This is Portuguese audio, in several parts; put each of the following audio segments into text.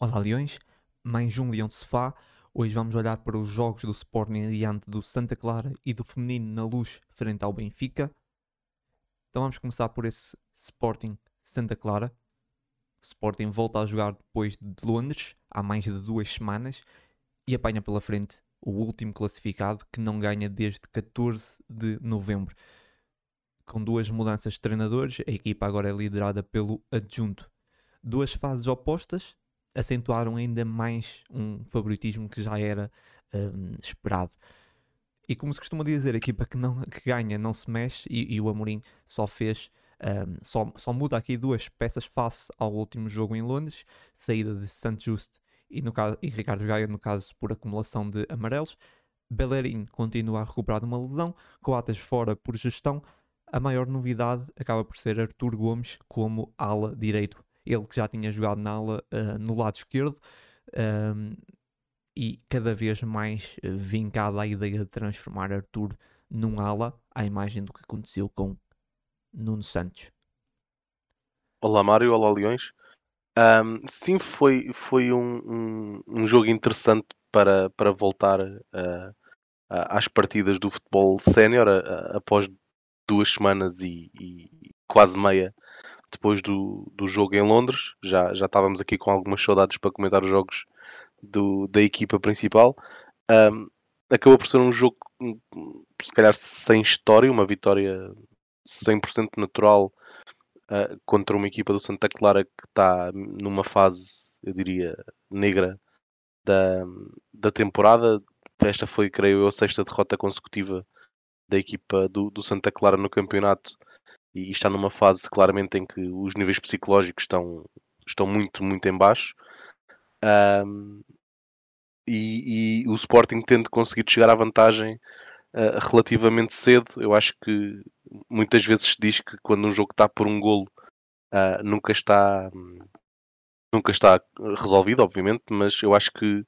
Olá Leões, mais um Leão de Sofá. Hoje vamos olhar para os jogos do Sporting diante do Santa Clara e do Feminino na Luz frente ao Benfica. Então vamos começar por esse Sporting Santa Clara. O Sporting volta a jogar depois de Londres, há mais de duas semanas, e apanha pela frente o último classificado que não ganha desde 14 de novembro. Com duas mudanças de treinadores, a equipa agora é liderada pelo adjunto. Duas fases opostas acentuaram ainda mais um favoritismo que já era um, esperado. E como se costuma dizer, a equipa que, não, que ganha não se mexe e, e o Amorim só fez, um, só, só muda aqui duas peças face ao último jogo em Londres, saída de Santos Just e, no caso, e Ricardo Gaia, no caso por acumulação de amarelos. Bellerin continua a recuperar de uma lesão, Coates fora por gestão. A maior novidade acaba por ser Artur Gomes como ala direito. Ele que já tinha jogado na ala uh, no lado esquerdo um, e cada vez mais uh, vincada a ideia de transformar Artur num ala, à imagem do que aconteceu com Nuno Santos. Olá Mário, olá Leões. Um, sim, foi, foi um, um, um, jogo interessante para, para voltar uh, às partidas do futebol sénior após duas semanas e, e, quase meia depois do, do jogo em Londres. Já, já estávamos aqui com algumas saudades para comentar os jogos do, da equipa principal. Um, acabou por ser um jogo, se calhar, sem história, uma vitória 100% natural uh, contra uma equipa do Santa Clara que está numa fase, eu diria, negra da, da temporada. Esta foi, creio eu, a sexta derrota consecutiva da equipa do, do Santa Clara no campeonato e está numa fase claramente em que os níveis psicológicos estão, estão muito, muito em baixo. Um, e, e, o Sporting tende conseguido chegar à vantagem uh, relativamente cedo. Eu acho que muitas vezes se diz que quando um jogo está por um golo uh, nunca está nunca está resolvido, obviamente, mas eu acho que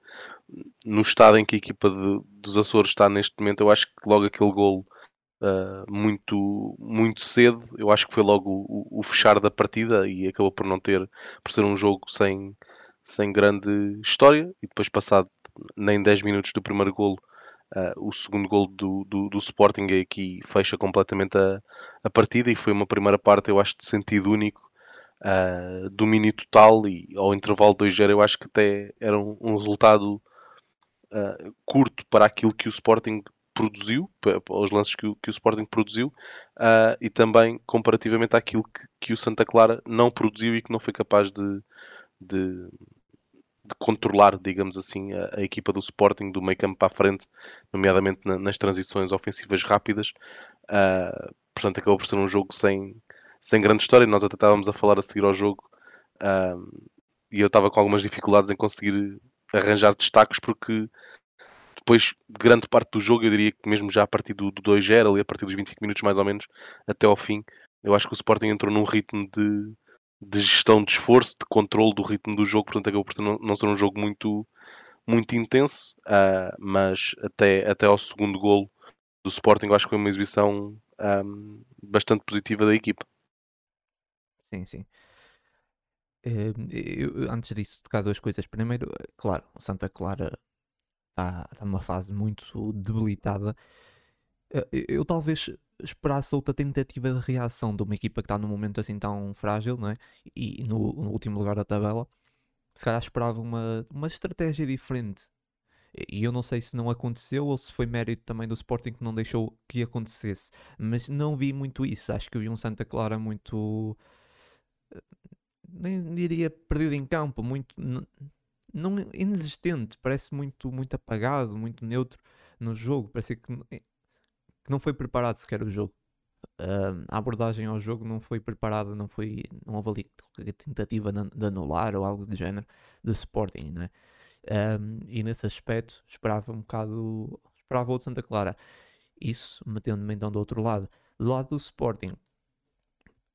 no estado em que a equipa de, dos Açores está neste momento, eu acho que logo aquele golo uh, muito, muito cedo, eu acho que foi logo o, o, fechar da partida e acabou por não ter, por ser um jogo sem, sem grande história. E depois passado nem 10 minutos do primeiro golo Uh, o segundo gol do, do, do, Sporting aqui fecha completamente a, a, partida. E foi uma primeira parte, eu acho, de sentido único, uh, domínio total. E ao intervalo 2-0 eu acho que até era um, um resultado uh, curto para aquilo que o Sporting produziu, aos lances que o, que o Sporting produziu, e também comparativamente àquilo que, que, o Santa Clara não produziu e que não foi capaz de, de de controlar, digamos assim, a, a, equipa do Sporting do meio campo para a frente, nomeadamente na, nas transições ofensivas rápidas. Uh, portanto, acabou por ser um jogo sem, sem grande história. Nós até estávamos a falar a seguir ao jogo uh, e eu estava com algumas dificuldades em conseguir arranjar destaques porque depois, grande parte do jogo, eu diria que mesmo já a partir do, do 2-0, ali a partir dos 25 minutos mais ou menos, até ao fim, eu acho que o Sporting entrou num ritmo de de gestão de esforço, de controle do ritmo do jogo, portanto acabou por não, não ser um jogo muito, muito intenso, uh, mas até, até ao segundo golo do Sporting acho que foi uma exibição um, bastante positiva da equipa. Sim, sim. Eh, eu, antes disso, tocar duas coisas. Primeiro, claro, Santa Clara está tá numa fase muito debilitada. Eh, eu, eu talvez esperasse outra tentativa de reação de uma equipa que está num momento assim tão frágil, não é? E no, no último lugar da tabela, se calhar esperava uma, uma estratégia diferente. E eu não sei se não aconteceu ou se foi mérito também do Sporting que não deixou que acontecesse. Mas não vi muito isso. Acho que vi um Santa Clara muito. Eh, nem diria perdido em campo, muito. Não, inexistente. Parece muito, muito apagado, muito neutro no jogo. Parece que que não foi preparado sequer o jogo. Uh, a abordagem ao jogo não foi preparada, não foi, não houve ali qualquer tentativa de anular ou algo do género do Sporting, né? Um, e nesse aspecto esperava um bocado, esperava o de Santa Clara. Isso metendo-me então do outro lado. Do lado do Sporting,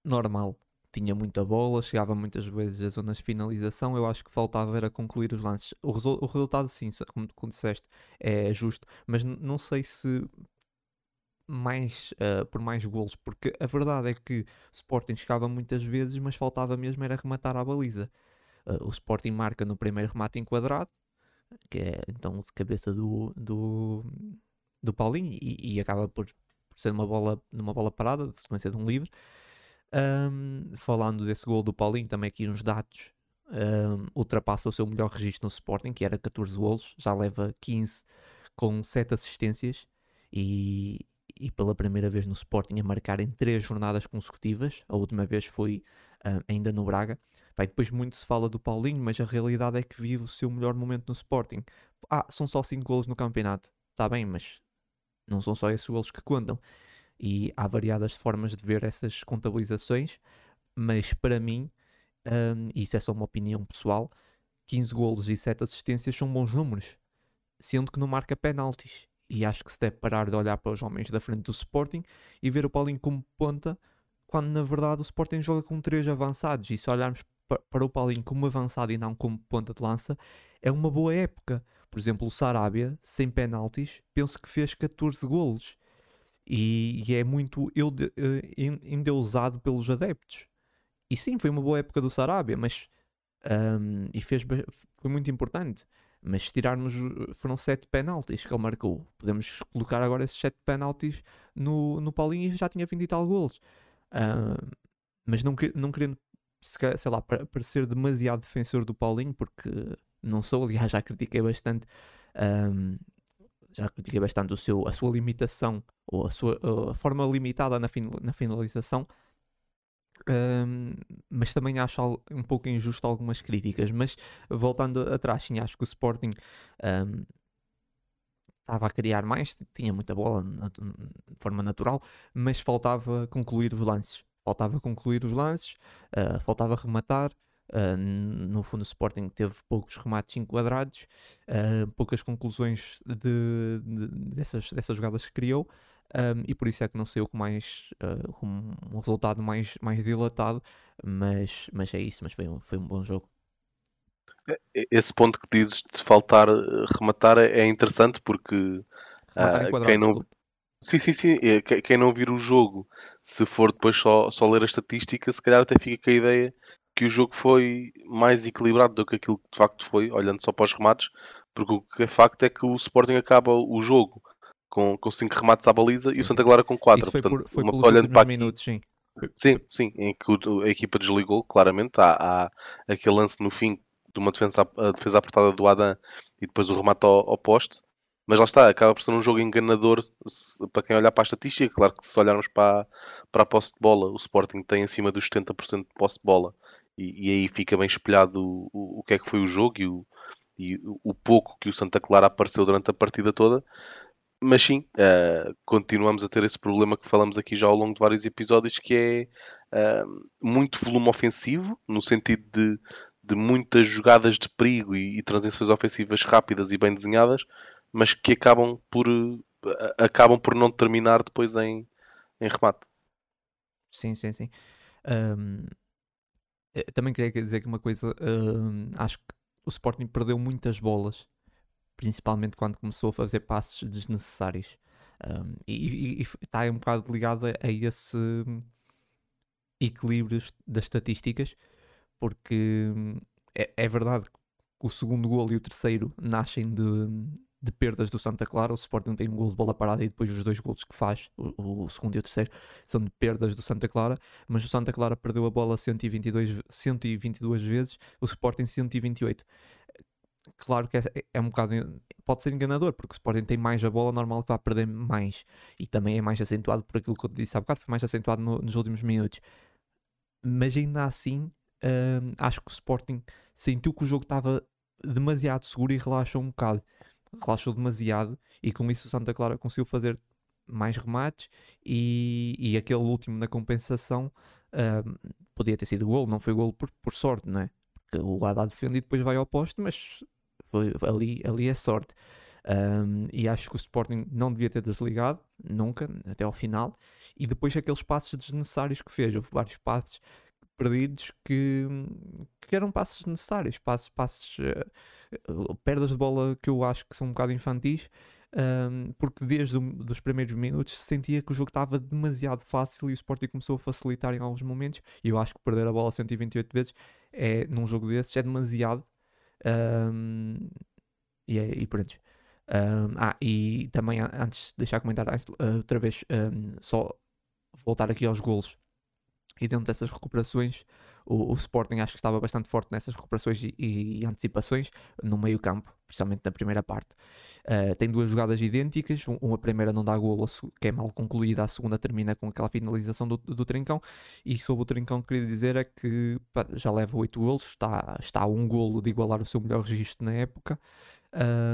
normal, tinha muita bola, chegava muitas vezes às zonas de finalização. Eu acho que faltava era concluir os lances. O, resu o resultado, sim, como tu disseste, é justo, mas não sei se mais, uh, por mais golos, porque a verdade é que o Sporting chegava muitas vezes, mas faltava mesmo era rematar a baliza. Uh, o Sporting marca no primeiro remate enquadrado, que é então de cabeça do, do, do Paulinho, e, e acaba por, por, ser uma bola, numa bola parada, de sequência de um livre. Um, falando desse gol do Paulinho, também aqui uns dados. Um, ultrapassa o seu melhor registro no Sporting, que era 14 golos, já leva 15 com 7 assistências e, e pela primeira vez no Sporting a marcar em 3 jornadas consecutivas. A última vez foi uh, ainda no Braga. Pai, depois muito se fala do Paulinho, mas a realidade é que vive o seu melhor momento no Sporting. Ah, são só 5 golos no campeonato. Está bem, mas não são só esses golos que contam. E há variadas formas de ver essas contabilizações, mas para mim, um, isso é só uma opinião pessoal, 15 golos e 7 assistências são bons números, sendo que não marca penaltis. E acho que se deve parar de olhar para os homens da frente do Sporting e ver o Paulinho como ponta, quando na verdade o Sporting joga com 3 avançados. E se olharmos para o Paulinho como avançado e não como ponta de lança, é uma boa época. Por exemplo, o Sarabia, sem penaltis, penso que fez 14 golos. E, e é muito uh, endeusado pelos adeptos. E sim, foi uma boa época do Sarabia, mas. Um, e fez, foi muito importante. Mas se tirarmos, foram 7 penaltis que ele marcou. Podemos colocar agora esses 7 penaltis no, no Paulinho e já tinha 20 e tal golos. Mas não, não querendo, sei lá, parecer demasiado defensor do Paulinho, porque não sou, aliás, já critiquei bastante. Um, já critiquei bastante o seu, a sua limitação ou a, sua, a forma limitada na, fin, na finalização um, mas também acho um pouco injusto algumas críticas. Mas voltando atrás, sim, acho que o Sporting um, estava a criar mais, tinha muita bola de forma natural, mas faltava concluir os lances. Faltava concluir os lances, uh, faltava rematar. Uh, no fundo, o Sporting teve poucos remates enquadrados, uh, poucas conclusões de, de, dessas, dessas jogadas que criou um, e por isso é que não saiu com mais uh, com um resultado mais, mais dilatado, mas, mas é isso, mas foi um, foi um bom jogo. É, esse ponto que dizes de faltar rematar é, é interessante porque quem não sim, sim, sim, é, quem não vir o jogo, se for depois só, só ler a estatística, se calhar até fica com a ideia que o jogo foi mais equilibrado do que aquilo que de facto foi, olhando só para os remates, porque o que é facto é que o Sporting acaba o jogo com, com cinco remates à baliza sim. e o Santa Clara com quatro. Isso foi, Portanto, por, foi uma, olhando para minutos, sim. Sim, sim, em que a equipa desligou, claramente. Há, há aquele lance no fim de uma defesa, defesa apertada do Adam e depois o remate ao, ao poste. Mas lá está, acaba por ser um jogo enganador se, para quem olhar para a estatística. Claro que se olharmos para, para a posse de bola, o Sporting tem acima dos 70% de posse de bola e, e, aí fica bem espelhado o, o, que é que foi o jogo e o, e o pouco que o Santa Clara apareceu durante a partida toda mas sim, uh, continuamos a ter esse problema que falamos aqui já ao longo de vários episódios, que é uh, muito volume ofensivo, no sentido de, de muitas jogadas de perigo e, e, transições ofensivas rápidas e bem desenhadas, mas que acabam por, uh, acabam por não terminar depois em, em remate. Sim, sim, sim. Também queria dizer que uma coisa, um, acho que o Sporting perdeu muitas bolas principalmente quando começou a fazer passos desnecessários. Um, e, está um bocado ligado a, a esse equilíbrio das estatísticas, porque hum, é, é, verdade que o segundo gol e o terceiro nascem de, de perdas do Santa Clara. O Sporting tem um gol de bola parada e depois os dois gols que faz, o, o, segundo e o terceiro, são de perdas do Santa Clara. Mas o Santa Clara perdeu a bola 122, 122 vezes, o Sporting 128 claro que é, é, um bocado. Pode ser enganador, porque o Sporting tem mais a bola, normal que vai perder mais. E também é mais acentuado por aquilo que eu disse há bocado, foi mais acentuado no, nos últimos minutos. Mas ainda assim, hum, acho que o Sporting sentiu que o jogo estava demasiado seguro e relaxou um bocado. Relaxou demasiado e com isso o Santa Clara conseguiu fazer mais remates e, e aquele último na compensação hum, podia ter sido gol, não foi gol por, por sorte, não é? Porque o Haddad defende e depois vai ao posto, mas foi, ali, ali é sorte. Um, e acho que o Sporting não devia ter desligado, nunca, até ao final. E depois aqueles passos desnecessários que fez, houve vários passos perdidos que, que eram passos necessários, passos, passos uh, perdas de bola que eu acho que são um bocado infantis. um, porque desde os primeiros minutos se sentia que o jogo estava demasiado fácil e o Sporting começou a facilitar em alguns momentos. E eu acho que perder a bola 128 vezes é, num jogo desses é demasiado. Um, e, é, e pronto. Um, ah, e também antes de deixar comentar outra vez, só voltar aqui aos golos e dentro dessas recuperações o, o, Sporting acho que estava bastante forte nessas recuperações e, e antecipações no meio campo, principalmente na primeira parte. Uh, tem duas jogadas idênticas, uma primeira não dá golo, que é mal concluída, a segunda termina com aquela finalização do, do Trincão, e sobre o Trincão queria dizer é que pá, já leva 8 golos, está, está a um golo de igualar o seu melhor registro na época,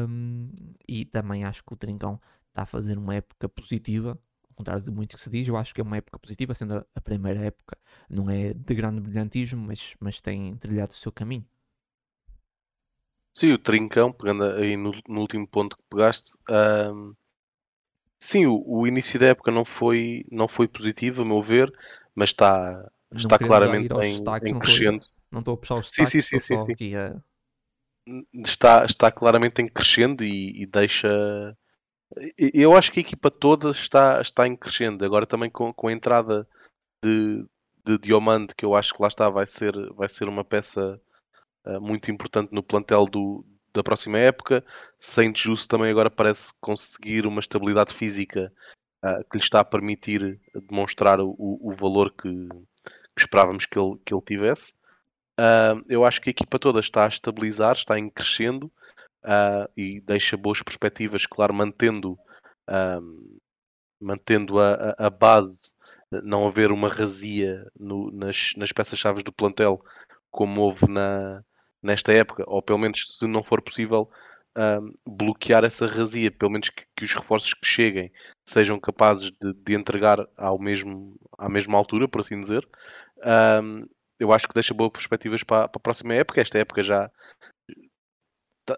um, e também acho que o Trincão está a fazer uma época positiva, contrário de muito que se diz, eu acho que é uma época positiva, sendo a primeira época, não é de grande brilhantismo, mas, mas tem trilhado o seu caminho. Sim, o Trincão, pegando aí no, no último ponto que pegaste, um, sim, o, o, início da época não foi, não foi positivo, a meu ver, mas está, está claramente em, destaques, em crescendo. Não estou a puxar os destaques, sim, sim, sim, sim, sim. A... Está, está claramente em crescendo e, e deixa eu acho que a equipa toda está, está em crescendo. Agora também com, com a entrada de, de Diomande, que eu acho que lá está, vai ser, vai ser uma peça uh, muito importante no plantel do, da próxima época. Saint Just também agora parece conseguir uma estabilidade física uh, que lhe está a permitir demonstrar o, o valor que, que, esperávamos que ele, que ele tivesse. Uh, eu acho que a equipa toda está a estabilizar, está em crescendo uh, e deixa boas perspectivas, claro, mantendo, mantendo a, a, base, não haver uma razia no, nas, nas peças-chave do plantel como houve na, nesta época, ou pelo menos se não for possível bloquear essa razia, pelo menos que, que, os reforços que cheguem sejam capazes de, de, entregar ao mesmo, à mesma altura, por assim dizer. eu acho que deixa boas perspectivas para, a próxima época. Esta época já,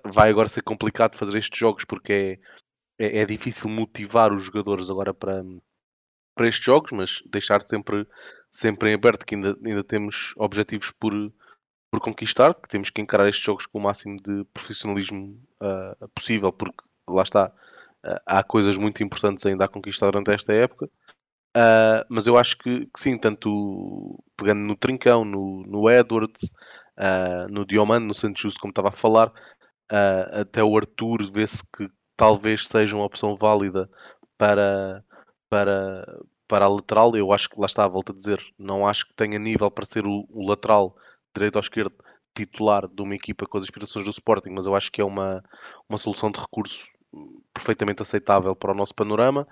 vai agora ser complicado fazer estes jogos porque é, é, é difícil motivar os jogadores agora para, para estes jogos, mas deixar sempre, sempre em aberto que ainda, ainda temos objetivos por, por conquistar, que temos que encarar estes jogos com o máximo de profissionalismo uh, possível, porque lá está, uh, há coisas muito importantes ainda a conquistar durante esta época. Uh, mas eu acho que, que, sim, tanto pegando no Trincão, no, no Edwards, no Diomande, no Santos Justo, como estava a falar, Uh, até o Arthur vê-se que talvez seja uma opção válida para, para, para a lateral. Eu acho que lá está, volto a dizer, não acho que tenha nível para ser o, o lateral direito ou esquerdo titular de uma equipa com as aspirações do Sporting, mas eu acho que é uma, uma solução de recurso perfeitamente aceitável para o nosso panorama.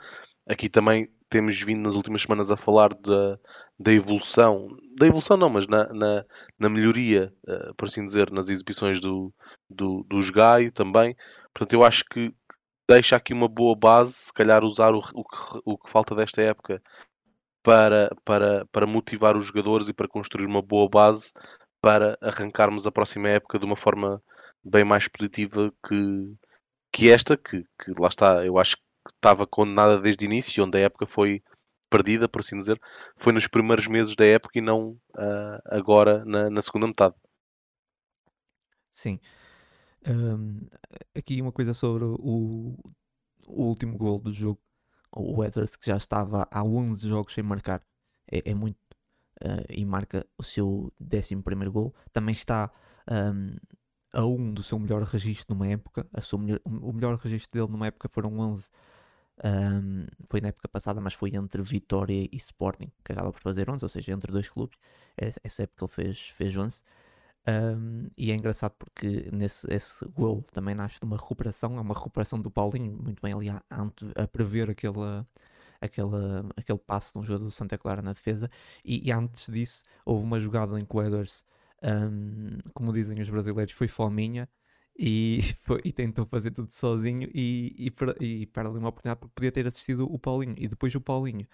Aqui também temos vindo nas últimas semanas a falar da, da evolução, da evolução não, mas na, na, na melhoria, uh, por assim dizer, nas exibições do, do, dos Gaio também. Portanto, eu acho que deixa aqui uma boa base, se calhar usar o, o, que, o que falta desta época para, para, para motivar os jogadores e para construir uma boa base para arrancarmos a próxima época de uma forma bem mais positiva que, que esta, que, que lá está, eu acho que estava condenada desde o início, onde a época foi perdida, por assim dizer, foi nos primeiros meses da época e não uh, agora na, na, segunda metade. Sim. Um, aqui uma coisa sobre o, o último gol do jogo. O Edwards que já estava há 11 jogos sem marcar. É, é muito. Uh, e marca o seu 11 primeiro gol. Também está um, a um do seu melhor registro numa época. A melhor, o melhor registro dele numa época foram 11 um, foi na época passada, mas foi entre Vitória e Sporting, que acaba por fazer 11, ou seja, entre dois clubes. Essa época ele fez, fez 11. Um, e é engraçado porque nesse esse gol também nasce de uma recuperação, é uma recuperação do Paulinho, muito bem ali a, a prever aquele, aquele, aquele passo de um jogador do Santa Clara na defesa. E, e, antes disso, houve uma jogada em que o Edwards, um, como dizem os brasileiros, foi fominha e, foi, e tentou fazer tudo sozinho e, e, e ali uma oportunidade porque podia ter assistido o Paulinho e depois o Paulinho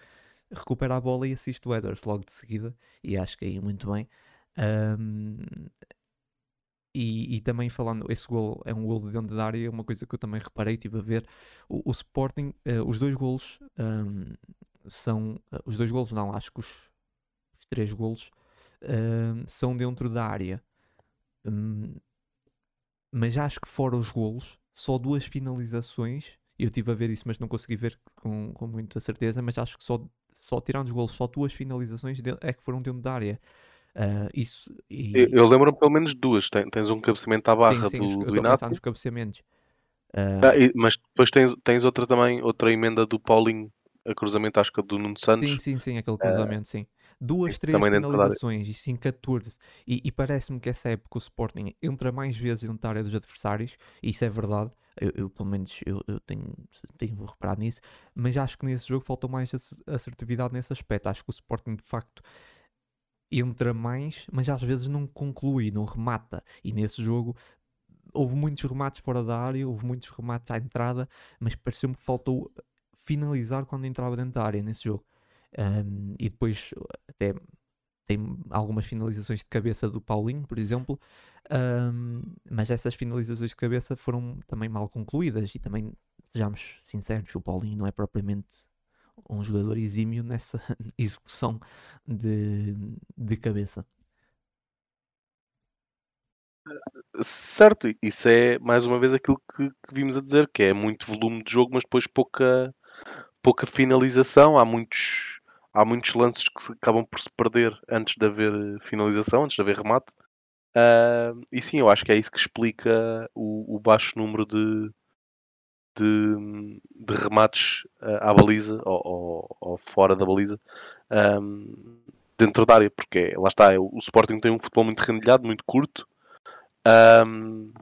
recupera a bola e assiste o Edwards logo de seguida e acho que aí muito bem um, e, e, também falando, esse gol é um gol de dentro da área, uma coisa que eu também reparei, estive a ver, o, o Sporting, uh, os dois golos um, são, uh, os dois golos não, acho que os, os três golos são dentro da área. Um, mas acho que fora os golos, só duas finalizações Eu estive a ver isso, mas não consegui ver com, com muita certeza. Mas acho que só, só tirando os golos, só duas finalizações é que foram dentro da área. Uh, isso, e... Eu, eu lembro-me pelo menos duas. tens um cabeceamento à barra sim, sim, do, do Inácio. nos cabeceamentos. Uh... Ah, e, mas depois tens, tens outra também, outra emenda do Paulinho, a cruzamento acho que do Nuno Santos. Sim, sim, sim, aquele cruzamento, uh... sim. Duas, três finalizações e sim 14. E, e parece-me que essa época o Sporting entra mais vezes dentro da área dos adversários, e isso é verdade. Eu, eu pelo menos eu, eu tenho, tenho reparado nisso, mas acho que nesse jogo faltou mais assertividade nesse aspecto. Acho que o Sporting de facto entra mais, mas às vezes não conclui, não remata. E nesse jogo houve muitos remates fora da área, houve muitos remates à entrada, mas pareceu-me que faltou finalizar quando entrava dentro da área nesse jogo. Um, e depois até tem algumas finalizações de cabeça do Paulinho, por exemplo, um, mas essas finalizações de cabeça foram também mal concluídas e também, sejamos sinceros, o Paulinho não é propriamente um jogador exímio nessa execução de, de cabeça. Certo, isso é mais uma vez aquilo que, que, vimos a dizer, que é muito volume de jogo, mas depois pouca, pouca finalização. Há muitos, há muitos lances que se acabam por se perder antes de haver finalização, antes de haver remate. Uh, e sim, eu acho que é isso que explica o, o baixo número de, de, de remates uh, à baliza ou, ou, ou, fora da baliza um, dentro da área, porque lá está, o Sporting tem um futebol muito rendilhado, muito curto, um,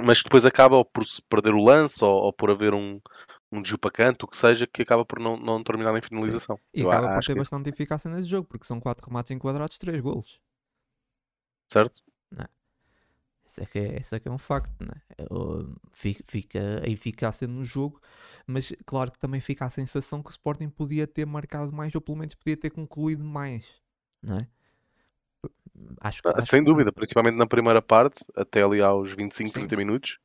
mas depois acaba ou por se perder o lance ou, ou por haver um, um desvio para canto, o que seja, que acaba por não, não terminar em finalização. Sim. E Eu acaba por ter bastante que... eficácia nesse jogo, porque são 4 remates enquadrados, 3 golos. Certo? Não. Isso é que é, isso é, que é um facto, né? Fica a eficácia no jogo, mas claro que também fica a sensação que o Sporting podia ter marcado mais, ou pelo menos podia ter concluído mais, não é? Acho, ah, acho Sem que... dúvida, principalmente na primeira parte, até ali aos 25, Sim. 30 minutos.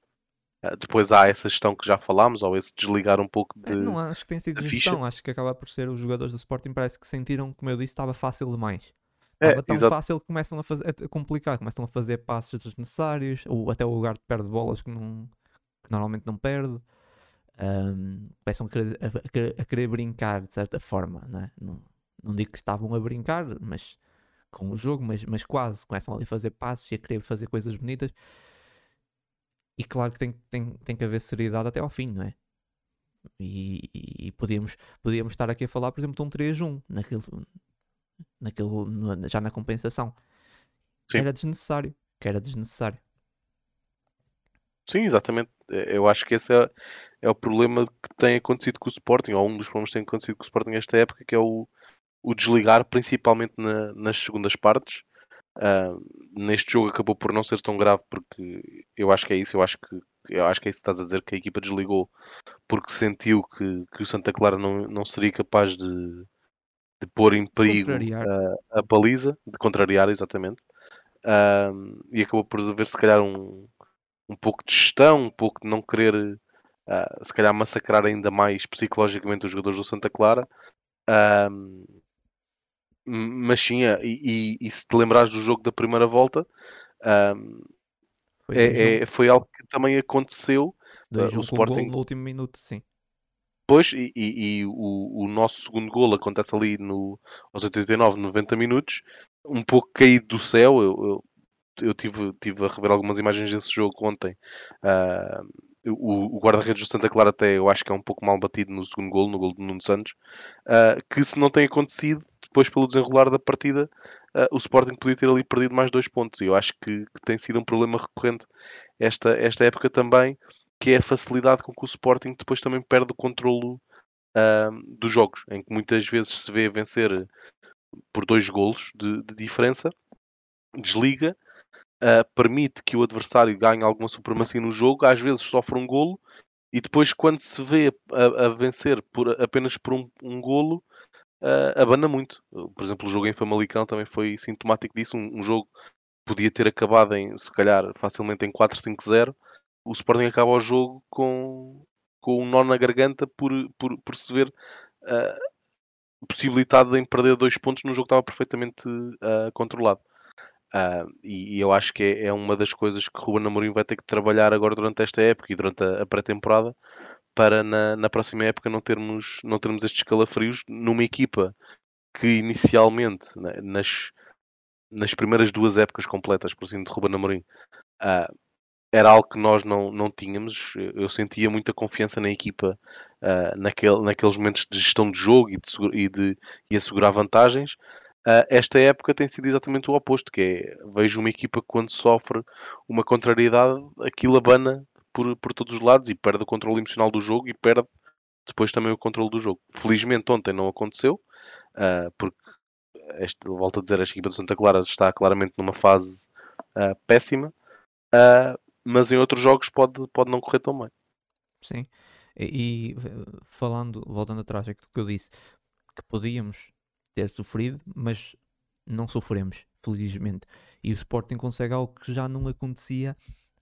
Ah, depois há essa gestão que já falámos, ou esse desligar um pouco de. Não acho que tem sido gestão, acho que acaba por ser os jogadores do Sporting, parece que sentiram, como eu disse, estava fácil demais. É, Estava tão exato. fácil que começam a, fazer, a complicar, começam a fazer passos desnecessários, ou até o lugar de perde bolas que, não, que normalmente não perde. Um, começam a querer, a, a querer, brincar de certa forma, não, é? não, não digo que estavam a brincar, mas com o jogo, mas, mas quase começam ali a fazer passos e a querer fazer coisas bonitas. E claro que tem, tem, tem que haver seriedade até ao fim, não é? E, e, e podíamos, podíamos estar aqui a falar, por exemplo, de um 3-1 naquele, naquele, já na compensação. Sim. Era desnecessário. Que era desnecessário. Sim, exatamente. É, eu acho que esse é, é o problema que tem acontecido com o Sporting, ou um dos problemas que tem acontecido com o Sporting nesta época, que é o, o desligar, principalmente na, nas segundas partes. Uh, neste jogo acabou por não ser tão grave porque eu acho que é isso, eu acho que eu acho que é isso que estás a dizer, que a equipa desligou porque sentiu que, que o Santa Clara não, não seria capaz de, de pôr em perigo a, a, baliza, de contrariar, exatamente. Um, e acabou por haver, se calhar, um, um pouco de gestão, um pouco de não querer, uh, se calhar, massacrar ainda mais psicologicamente os jogadores do Santa Clara. Um, mas sim, é, e, e, e, se te lembrares do jogo da primeira volta, foi, é, é, foi algo que também aconteceu. Uh, o Sporting no último minuto, sim. Pois, e, e, o, o, nosso segundo gol acontece ali no, aos 89, 90 minutos, um pouco caído do céu. Eu, eu, eu tive, tive a rever algumas imagens desse jogo ontem. Uh, o, o guarda-redes do Santa Clara até eu acho que é um pouco mal batido no segundo gol, no gol do Nuno Santos, uh, que se não tem acontecido, depois pelo desenrolar da partida, uh, o Sporting podia ter ali perdido mais dois pontos. E eu acho que, que, tem sido um problema recorrente esta, esta época também, que é a facilidade com que o Sporting depois também perde o controlo uh, dos jogos, em que muitas vezes se vê vencer por dois golos de, de diferença, desliga, uh, permite que o adversário ganhe alguma supremacia no jogo, às vezes sofre um golo, e depois quando se vê a, a vencer por, apenas por um, um golo, uh, abana muito. Por exemplo, o jogo em Famalicão também foi sintomático disso, um, um jogo podia ter acabado em, se calhar, facilmente em 4-5-0, o Sporting acaba o jogo com, com um nó na garganta por, por, por se ver uh, possibilitado em perder dois pontos num jogo que estava perfeitamente uh, controlado. Uh, e, e, eu acho que é, é, uma das coisas que Ruben Amorim vai ter que trabalhar agora durante esta época e durante a, a pré-temporada para na, na próxima época não termos, não termos estes calafrios numa equipa que inicialmente, né, nas, nas primeiras duas épocas completas, por assim, de Ruben Amorim, uh, era algo que nós não, não tínhamos. Eu sentia muita confiança na equipa uh, naquele, naqueles momentos de gestão de jogo e de, e de e assegurar vantagens. Uh, esta época tem sido exatamente o oposto, que é, vejo uma equipa que quando sofre uma contrariedade, aquilo abana por, por todos os lados e perde o controle emocional do jogo e perde depois também o controle do jogo. Felizmente ontem não aconteceu, uh, porque este, volto a dizer, esta equipa de Santa Clara está claramente numa fase uh, péssima, uh, mas em outros jogos pode, pode não correr tão bem. Sim, e, e falando, voltando atrás, aquilo que eu disse, que podíamos ter sofrido, mas não sofremos, felizmente. E o Sporting consegue algo que já não acontecia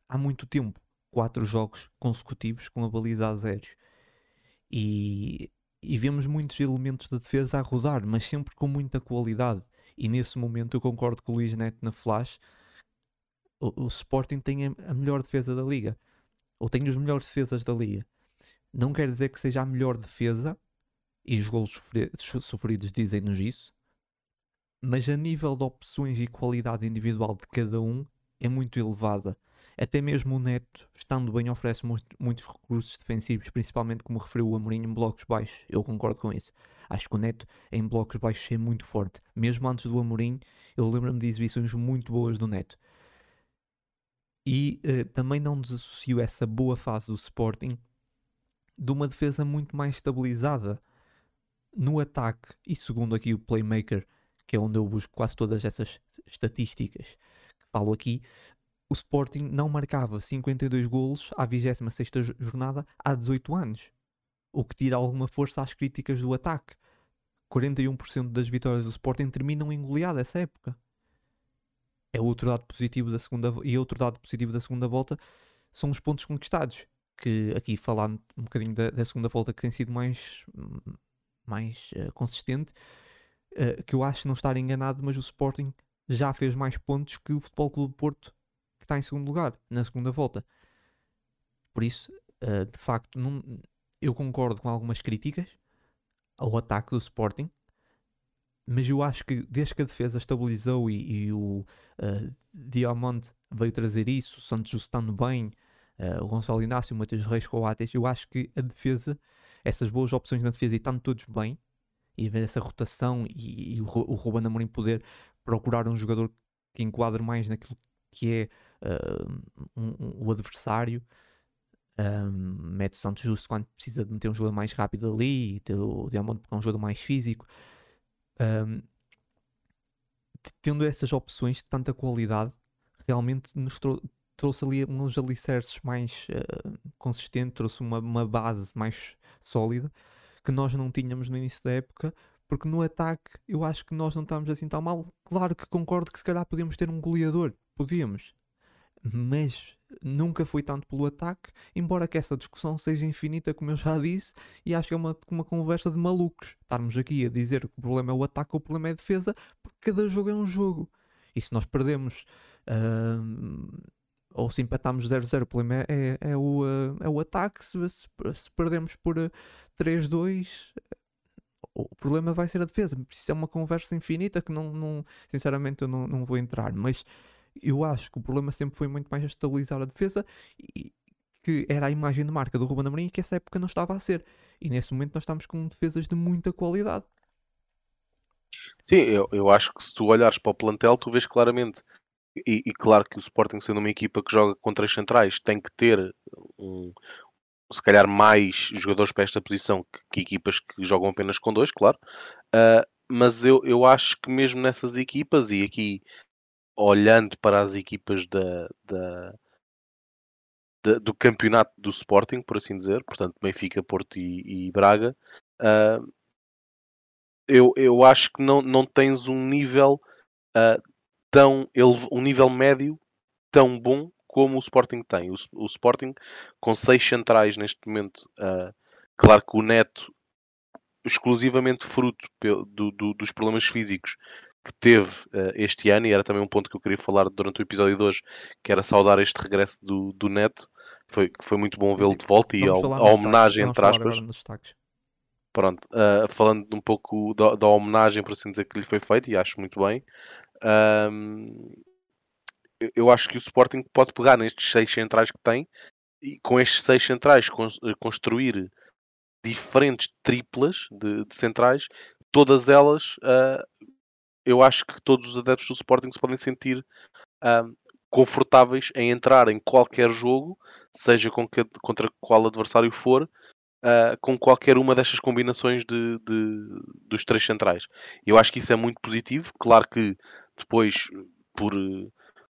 há muito tempo. Quatro jogos consecutivos com a baliza a zeros. E e vemos muitos elementos da defesa a rodar, mas sempre com muita qualidade. E nesse momento eu concordo com o Luís Neto na Flash. O, o Sporting tem a, melhor defesa da liga, ou tem os melhores defesas da liga. Não quer dizer que seja a melhor defesa, e os golos sofridos dizem-nos isso, mas a nível de opções e qualidade individual de cada um é muito elevada. Até mesmo o Neto, estando bem, oferece muitos recursos defensivos, principalmente como referiu o Amorim em blocos baixos. Eu concordo com isso. Acho que o Neto em blocos baixos é muito forte. Mesmo antes do Amorim, eu lembro-me de exibições muito boas do Neto. E uh, também não desassocio essa boa fase do Sporting de uma defesa muito mais estabilizada no ataque. E segundo aqui o Playmaker, que é onde eu busco quase todas essas estatísticas falo aqui, o Sporting não marcava 52 golos à 26ª jornada há 18 anos, o que tira alguma força às críticas do ataque. 41% das vitórias do Sporting terminam em goleada essa época. É outro dado positivo da segunda e outro dado positivo da segunda volta são os pontos conquistados, que aqui falando um bocadinho da, da segunda volta que tem sido mais mais uh, consistente, uh, que eu acho não estar enganado, mas o Sporting já fez mais pontos que o Futebol Clube Porto que está em segundo lugar na segunda volta. Por isso, uh, de facto, não, eu concordo com algumas críticas ao ataque do Sporting, mas eu acho que desde que a defesa estabilizou e, e o uh, Diamante veio trazer isso, o Santos estando bem, uh, o Gonçalo Inácio, o Matheus Reis Coates, eu acho que a defesa, essas boas opções na defesa e estando todos bem, e ver essa rotação e, e o, o Ruben Amorim poder procurar um jogador que enquadre mais naquilo que é uh, um, um, o adversário. Um, mete o Santos Justo quando precisa de meter um jogador mais rápido ali e ter o Diamante porque é um jogador mais físico. Um, tendo essas opções de tanta qualidade, realmente nos trou trouxe ali uns alicerces mais uh, consistentes, trouxe uma, uma base mais sólida que nós não tínhamos no início da época porque no ataque eu acho que nós não estamos assim tão mal. Claro que concordo que se calhar podíamos ter um goleador, podíamos, mas nunca foi tanto pelo ataque, embora que essa discussão seja infinita, como eu já disse, e acho que é uma, uma conversa de malucos. Estarmos aqui a dizer que o problema é o ataque ou o problema é a defesa, porque cada jogo é um jogo. E se nós perdemos. Uh, ou se empatamos 0-0, o problema é, é, é, o, uh, é o ataque. Se, se, se perdemos por uh, 3-2, o problema vai ser a defesa. Isso é uma conversa infinita que não, não sinceramente eu não, não vou entrar. Mas eu acho que o problema sempre foi muito mais a estabilizar a defesa e que era a imagem de marca do Ruben Amorim que essa época não estava a ser. E nesse momento nós estamos com defesas de muita qualidade. Sim, eu, eu acho que se tu olhares para o plantel, tu vês claramente. E, e claro que o Sporting, sendo uma equipa que joga com três centrais, tem que ter um, se calhar mais jogadores para esta posição que, que equipas que jogam apenas com dois, claro. Uh, mas eu, eu acho que mesmo nessas equipas, e aqui olhando para as equipas da, da, da do campeonato do Sporting, por assim dizer, portanto Benfica, Porto e, e Braga, uh, eu, eu acho que não, não tens um nível uh, tão um nível médio tão bom como o Sporting tem. O, o Sporting, com seis centrais neste momento, uh, claro que o Neto, exclusivamente fruto do, do, dos problemas físicos que teve uh, este ano, e era também um ponto que eu queria falar durante o episódio de hoje, que era saudar este regresso do, do Neto, foi, foi muito bom vê-lo de volta e a homenagem, entre aspas. Pronto, uh, falando um pouco da, da, homenagem, por assim dizer, que lhe foi feita, e acho muito bem. Um, eu acho que o Sporting pode pegar nestes seis centrais que tem e com estes seis centrais construir diferentes triplas de, de centrais, todas elas uh, eu acho que todos os adeptos do Sporting se podem sentir uh, confortáveis em entrar em qualquer jogo, seja que, contra qual adversário for, uh, com qualquer uma destas combinações de, de, dos três centrais. Eu acho que isso é muito positivo. Claro que depois, por,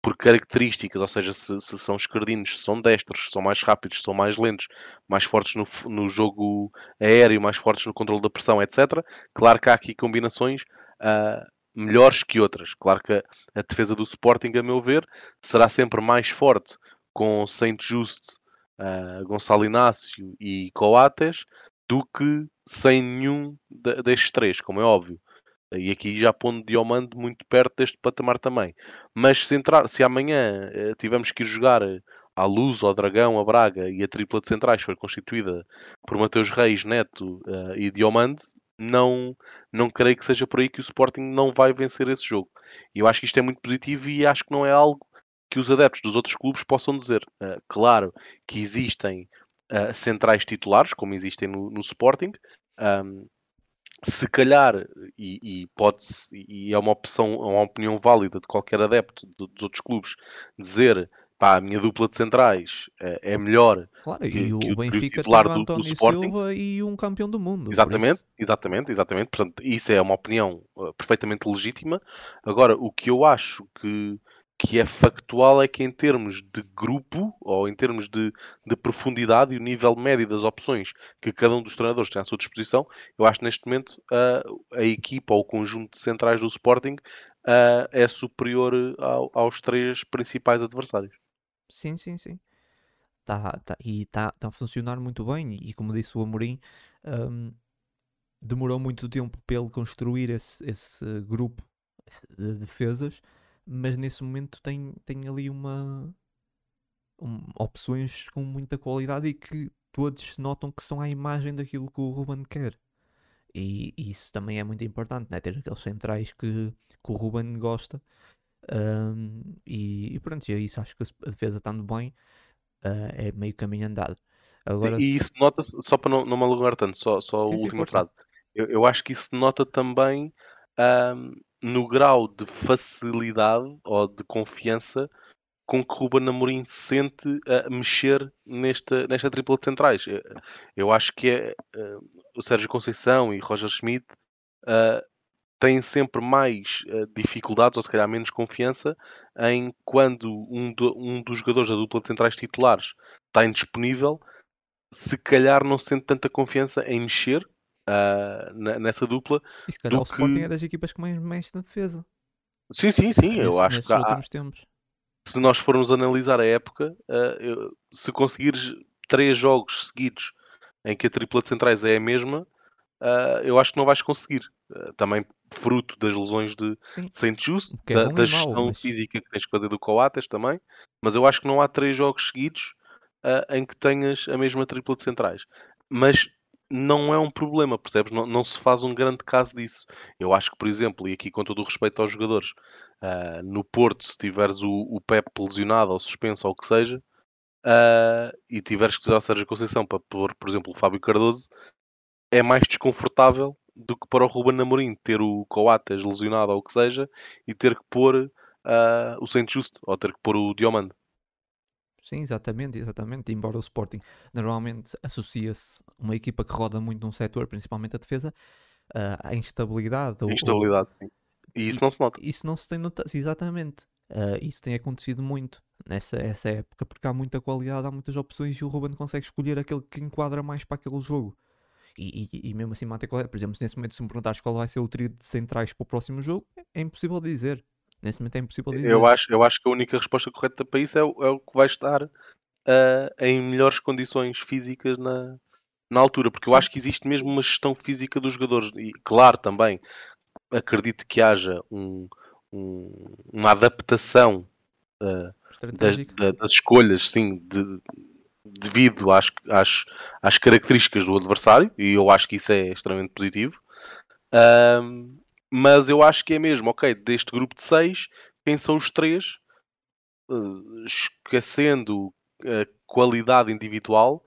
por características, ou seja, se, se são esquerdinos, se são destros, se são mais rápidos, se são mais lentos, mais fortes no, no jogo aéreo, mais fortes no controle da pressão, etc. Claro que há aqui combinações. Uh, melhores que outras. Claro que a, a, defesa do Sporting, a meu ver, será sempre mais forte com Saint Just, uh, Gonçalo Inácio e Coates do que sem nenhum de, destes três, como é óbvio. E aqui já pondo Diomande muito perto deste patamar também. Mas se, entrar, se amanhã uh, tivermos que ir jogar à Luz, ao Dragão, a Braga e a tripla de centrais for constituída por Mateus Reis, Neto uh, e Diomande, não, não creio que seja por aí que o Sporting não vai vencer esse jogo. Eu acho que isto é muito positivo e acho que não é algo que os adeptos dos outros clubes possam dizer. Uh, claro que existem uh, centrais titulares, como existem no, no Sporting. Um, se calhar, e, e, pode e é uma opção, é uma opinião válida de qualquer adepto dos outros clubes, dizer pá, a minha dupla de centrais é, é melhor. Claro, que, e o que, Benfica o tem o António do, Silva e um campeão do mundo. Exatamente, exatamente, exatamente. Portanto, isso é uma opinião uh, perfeitamente legítima. Agora, o que eu acho que, que é factual é que em termos de grupo, ou em termos de, de profundidade e o nível médio das opções que cada um dos treinadores tem à sua disposição, eu acho que neste momento uh, a equipa ou o conjunto de centrais do Sporting uh, é superior ao, aos três principais adversários. Sim, sim, sim. Tá, tá, e está tá a funcionar muito bem. E como disse o Amorim, um, demorou muito tempo para ele construir esse, esse grupo de defesas, mas nesse momento tem, tem ali uma um, opções com muita qualidade e que todos notam que são a imagem daquilo que o Ruben quer. E, e isso também é muito importante, né? ter aqueles centrais que, que o Ruben gosta um, e, e, pronto, é isso. Acho que a defesa estando bem uh, é meio caminho andado. Agora, e isso nota, só para não, não me alongar tanto, só, só sim, a última sim, frase. Eu, eu, acho que isso nota também um, no grau de facilidade ou de confiança com que Ruben Amorim sente a mexer nesta, nesta tripla de centrais. Eu, eu acho que é uh, o Sérgio Conceição e Roger Schmidt uh, têm sempre mais uh, dificuldades, ou se calhar menos confiança, em quando um, do, um dos jogadores da dupla de centrais titulares está indisponível, se calhar não sente tanta confiança em mexer uh, nessa dupla. E se calhar o Sporting é das equipas que mais mexe na defesa. Sim, sim, sim. eu acho que há, se nós formos analisar a época, uh, eu, se conseguires três jogos seguidos em que a tripla de centrais é a mesma, uh, eu acho que não vais conseguir. Uh, também fruto das lesões de Saint Just, é da, da gestão mau, mas... física que tens que fazer do Coates também, mas eu acho que não há três jogos seguidos em que tenhas a mesma tripla de centrais. Mas não é um problema, percebes? Não, não, se faz um grande caso disso. Eu acho que, por exemplo, e aqui com todo o respeito aos jogadores, uh, no Porto, se tiveres o, o Pep lesionado ou suspenso ou o que seja, uh, e tiveres que dizer ao Sérgio Conceição para pôr, por exemplo, o Fábio Cardoso, é mais desconfortável do que para o Ruben Amorim ter o Coates lesionado ou o que seja e ter que pôr uh, o Saint Just ou ter que pôr o Diomande. Sim, exatamente, exatamente. Embora o Sporting normalmente associa-se uma equipa que roda muito num setor, principalmente a defesa, à instabilidade. A instabilidade, ou... sim. E isso não se nota. Isso não se tem notado, exatamente. Uh, isso tem acontecido muito nessa essa época, porque há muita qualidade, há muitas opções e o Ruben consegue escolher aquele que enquadra mais para aquele jogo. E, e, e mesmo assim mantém qual é. Por exemplo, nesse momento, se me perguntares qual vai ser o trio de centrais para o próximo jogo, é impossível dizer. Nesse momento é impossível dizer. Eu acho, eu acho que a única resposta correta para isso é, o, é o que vai estar uh, em melhores condições físicas na, na altura, porque eu acho que existe mesmo uma gestão física dos jogadores. E claro, também acredito que haja um, um, uma adaptação uh, das, das, escolhas, sim, de, devido às, às, às características do adversário, e eu acho que isso é extremamente positivo. Um, mas eu acho que é mesmo, ok, deste grupo de seis, quem são os três, uh, esquecendo a qualidade individual,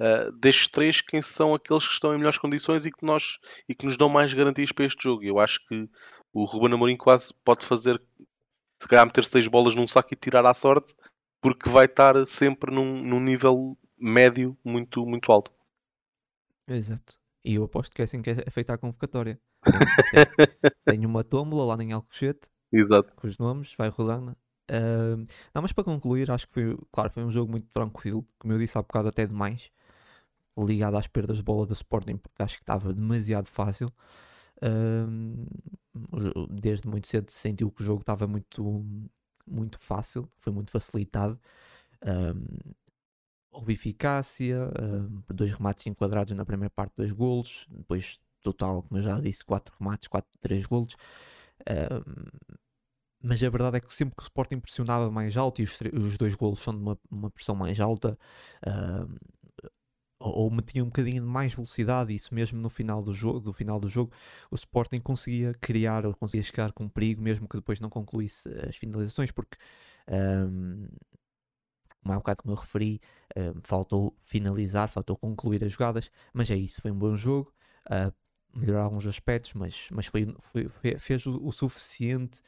uh, destes três, quem são aqueles que estão em melhores condições e que, nós, e que nos dão mais garantias para este jogo. Eu acho que o Ruben Amorim quase pode fazer, se calhar meter seis bolas num saco e tirar à sorte, porque vai estar sempre num, num nível médio muito, muito alto. Exato. E eu aposto que é assim que é feita a convocatória. Tenho uma tómbola lá em Alcochete Exato. com os nomes, vai rodando. Uh, não, mas para concluir, acho que foi, claro, foi um jogo muito tranquilo, como eu disse há bocado, até demais, ligado às perdas de bola do Sporting, porque acho que estava demasiado fácil. Uh, desde muito cedo se sentiu que o jogo estava muito, muito fácil, foi muito facilitado. Uh, houve eficácia, dois remates enquadrados na primeira parte, dois golos, depois total, como eu já disse, quatro remates, quatro, três golos. mas a verdade é que sempre que o Sporting pressionava mais alto e os, os dois golos são de uma, uma pressão mais alta, ou, ou metia um bocadinho de mais velocidade, isso mesmo no final do jogo, do final do jogo, o Sporting conseguia criar ou conseguia chegar com perigo, mesmo que depois não concluísse as finalizações, porque um, como há bocado como eu referi, um, faltou finalizar, faltou concluir as jogadas, mas é isso, foi um bom jogo. Uh, melhorar alguns aspectos, mas, mas foi, foi, fez o, o suficiente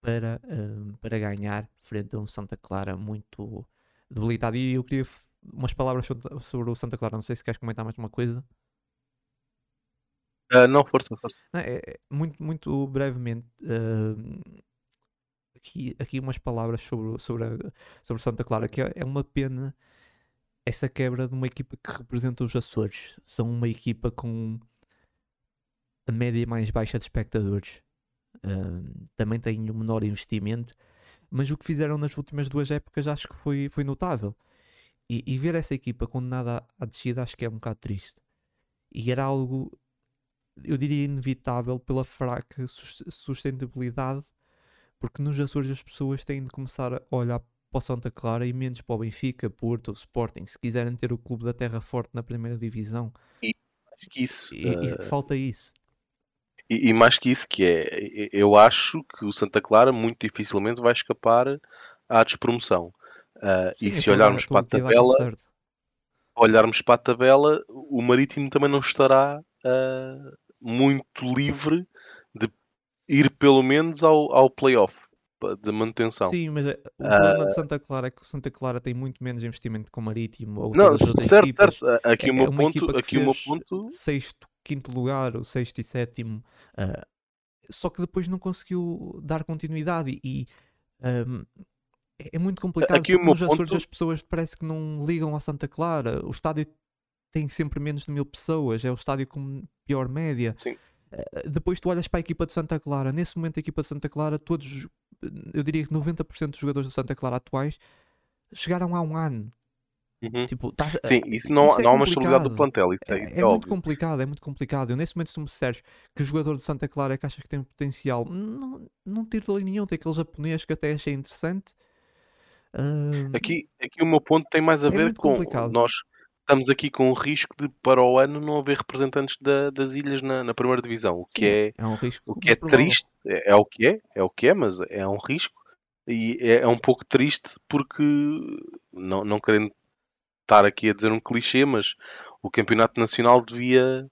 para, um, para ganhar frente a um Santa Clara muito debilitado. E eu queria umas palavras sobre o Santa Clara. Não sei se queres comentar mais uma coisa. Uh, não, força, força. Não, é, é, muito, muito brevemente. Uh, aqui, aqui umas palavras sobre, sobre, a, sobre Santa Clara, que é, é uma pena essa quebra de uma equipa que representa os Açores. São uma equipa com a média mais baixa de espectadores. Uh, também tem um menor investimento, mas o que fizeram nas últimas duas épocas acho que foi, foi notável. E, e ver essa equipa condenada à descida acho que é um bocado triste. E era algo, eu diria, inevitável pela fraca sustentabilidade, porque nos Açores as pessoas têm de começar a olhar para o Santa Clara e menos para o Benfica, Porto ou Sporting, se quiserem ter o clube da terra forte na primeira divisão. E acho que isso. E, uh... e falta isso. E, e, mais que isso, que é, eu acho que o Santa Clara muito dificilmente vai escapar à despromoção. Uh, Sim, e se olharmos para a tabela, olharmos para a tabela, o Marítimo também não estará uh, muito livre de ir pelo menos ao, ao playoff de manutenção. Sim, mas eh, o problema uh, de Santa Clara é que o Santa Clara tem muito menos investimento que o Marítimo ou não, certo, equipas. certo. Aqui é, o meu é ponto, aqui o meu ponto sexto quinto lugar, o sexto e sétimo, uh, só que depois não conseguiu dar continuidade e um, é, é muito complicado Aqui porque nos Açores ponto... as pessoas parece que não ligam a Santa Clara, o estádio tem sempre menos de mil pessoas, é o estádio com pior média. Sim. Uh, depois tu olhas para a equipa de Santa Clara, nesse momento a equipa de Santa Clara, todos, eu diria que 90% dos jogadores do Santa Clara atuais chegaram há um ano. Uhum. Tipo, tá, Sim, isso não, isso é não há uma estabilidade do plantel. Isso é, é, é, é muito complicado, é muito complicado. Eu nesse momento, se me disseres que o jogador de Santa Clara é que achas que tem potencial, não, não tiro dali nenhum. Tem aquele japonês que até achei interessante. Uh... Aqui, aqui o meu ponto tem mais a é ver com complicado. nós estamos aqui com o risco de para o ano não haver representantes da, das ilhas na, na primeira divisão, o que Sim, é, é um risco o que é triste, é, é, o que é, é o que é, mas é um risco e é, é um pouco triste porque não, não querendo estar aqui a dizer um clichê, mas o campeonato nacional devia,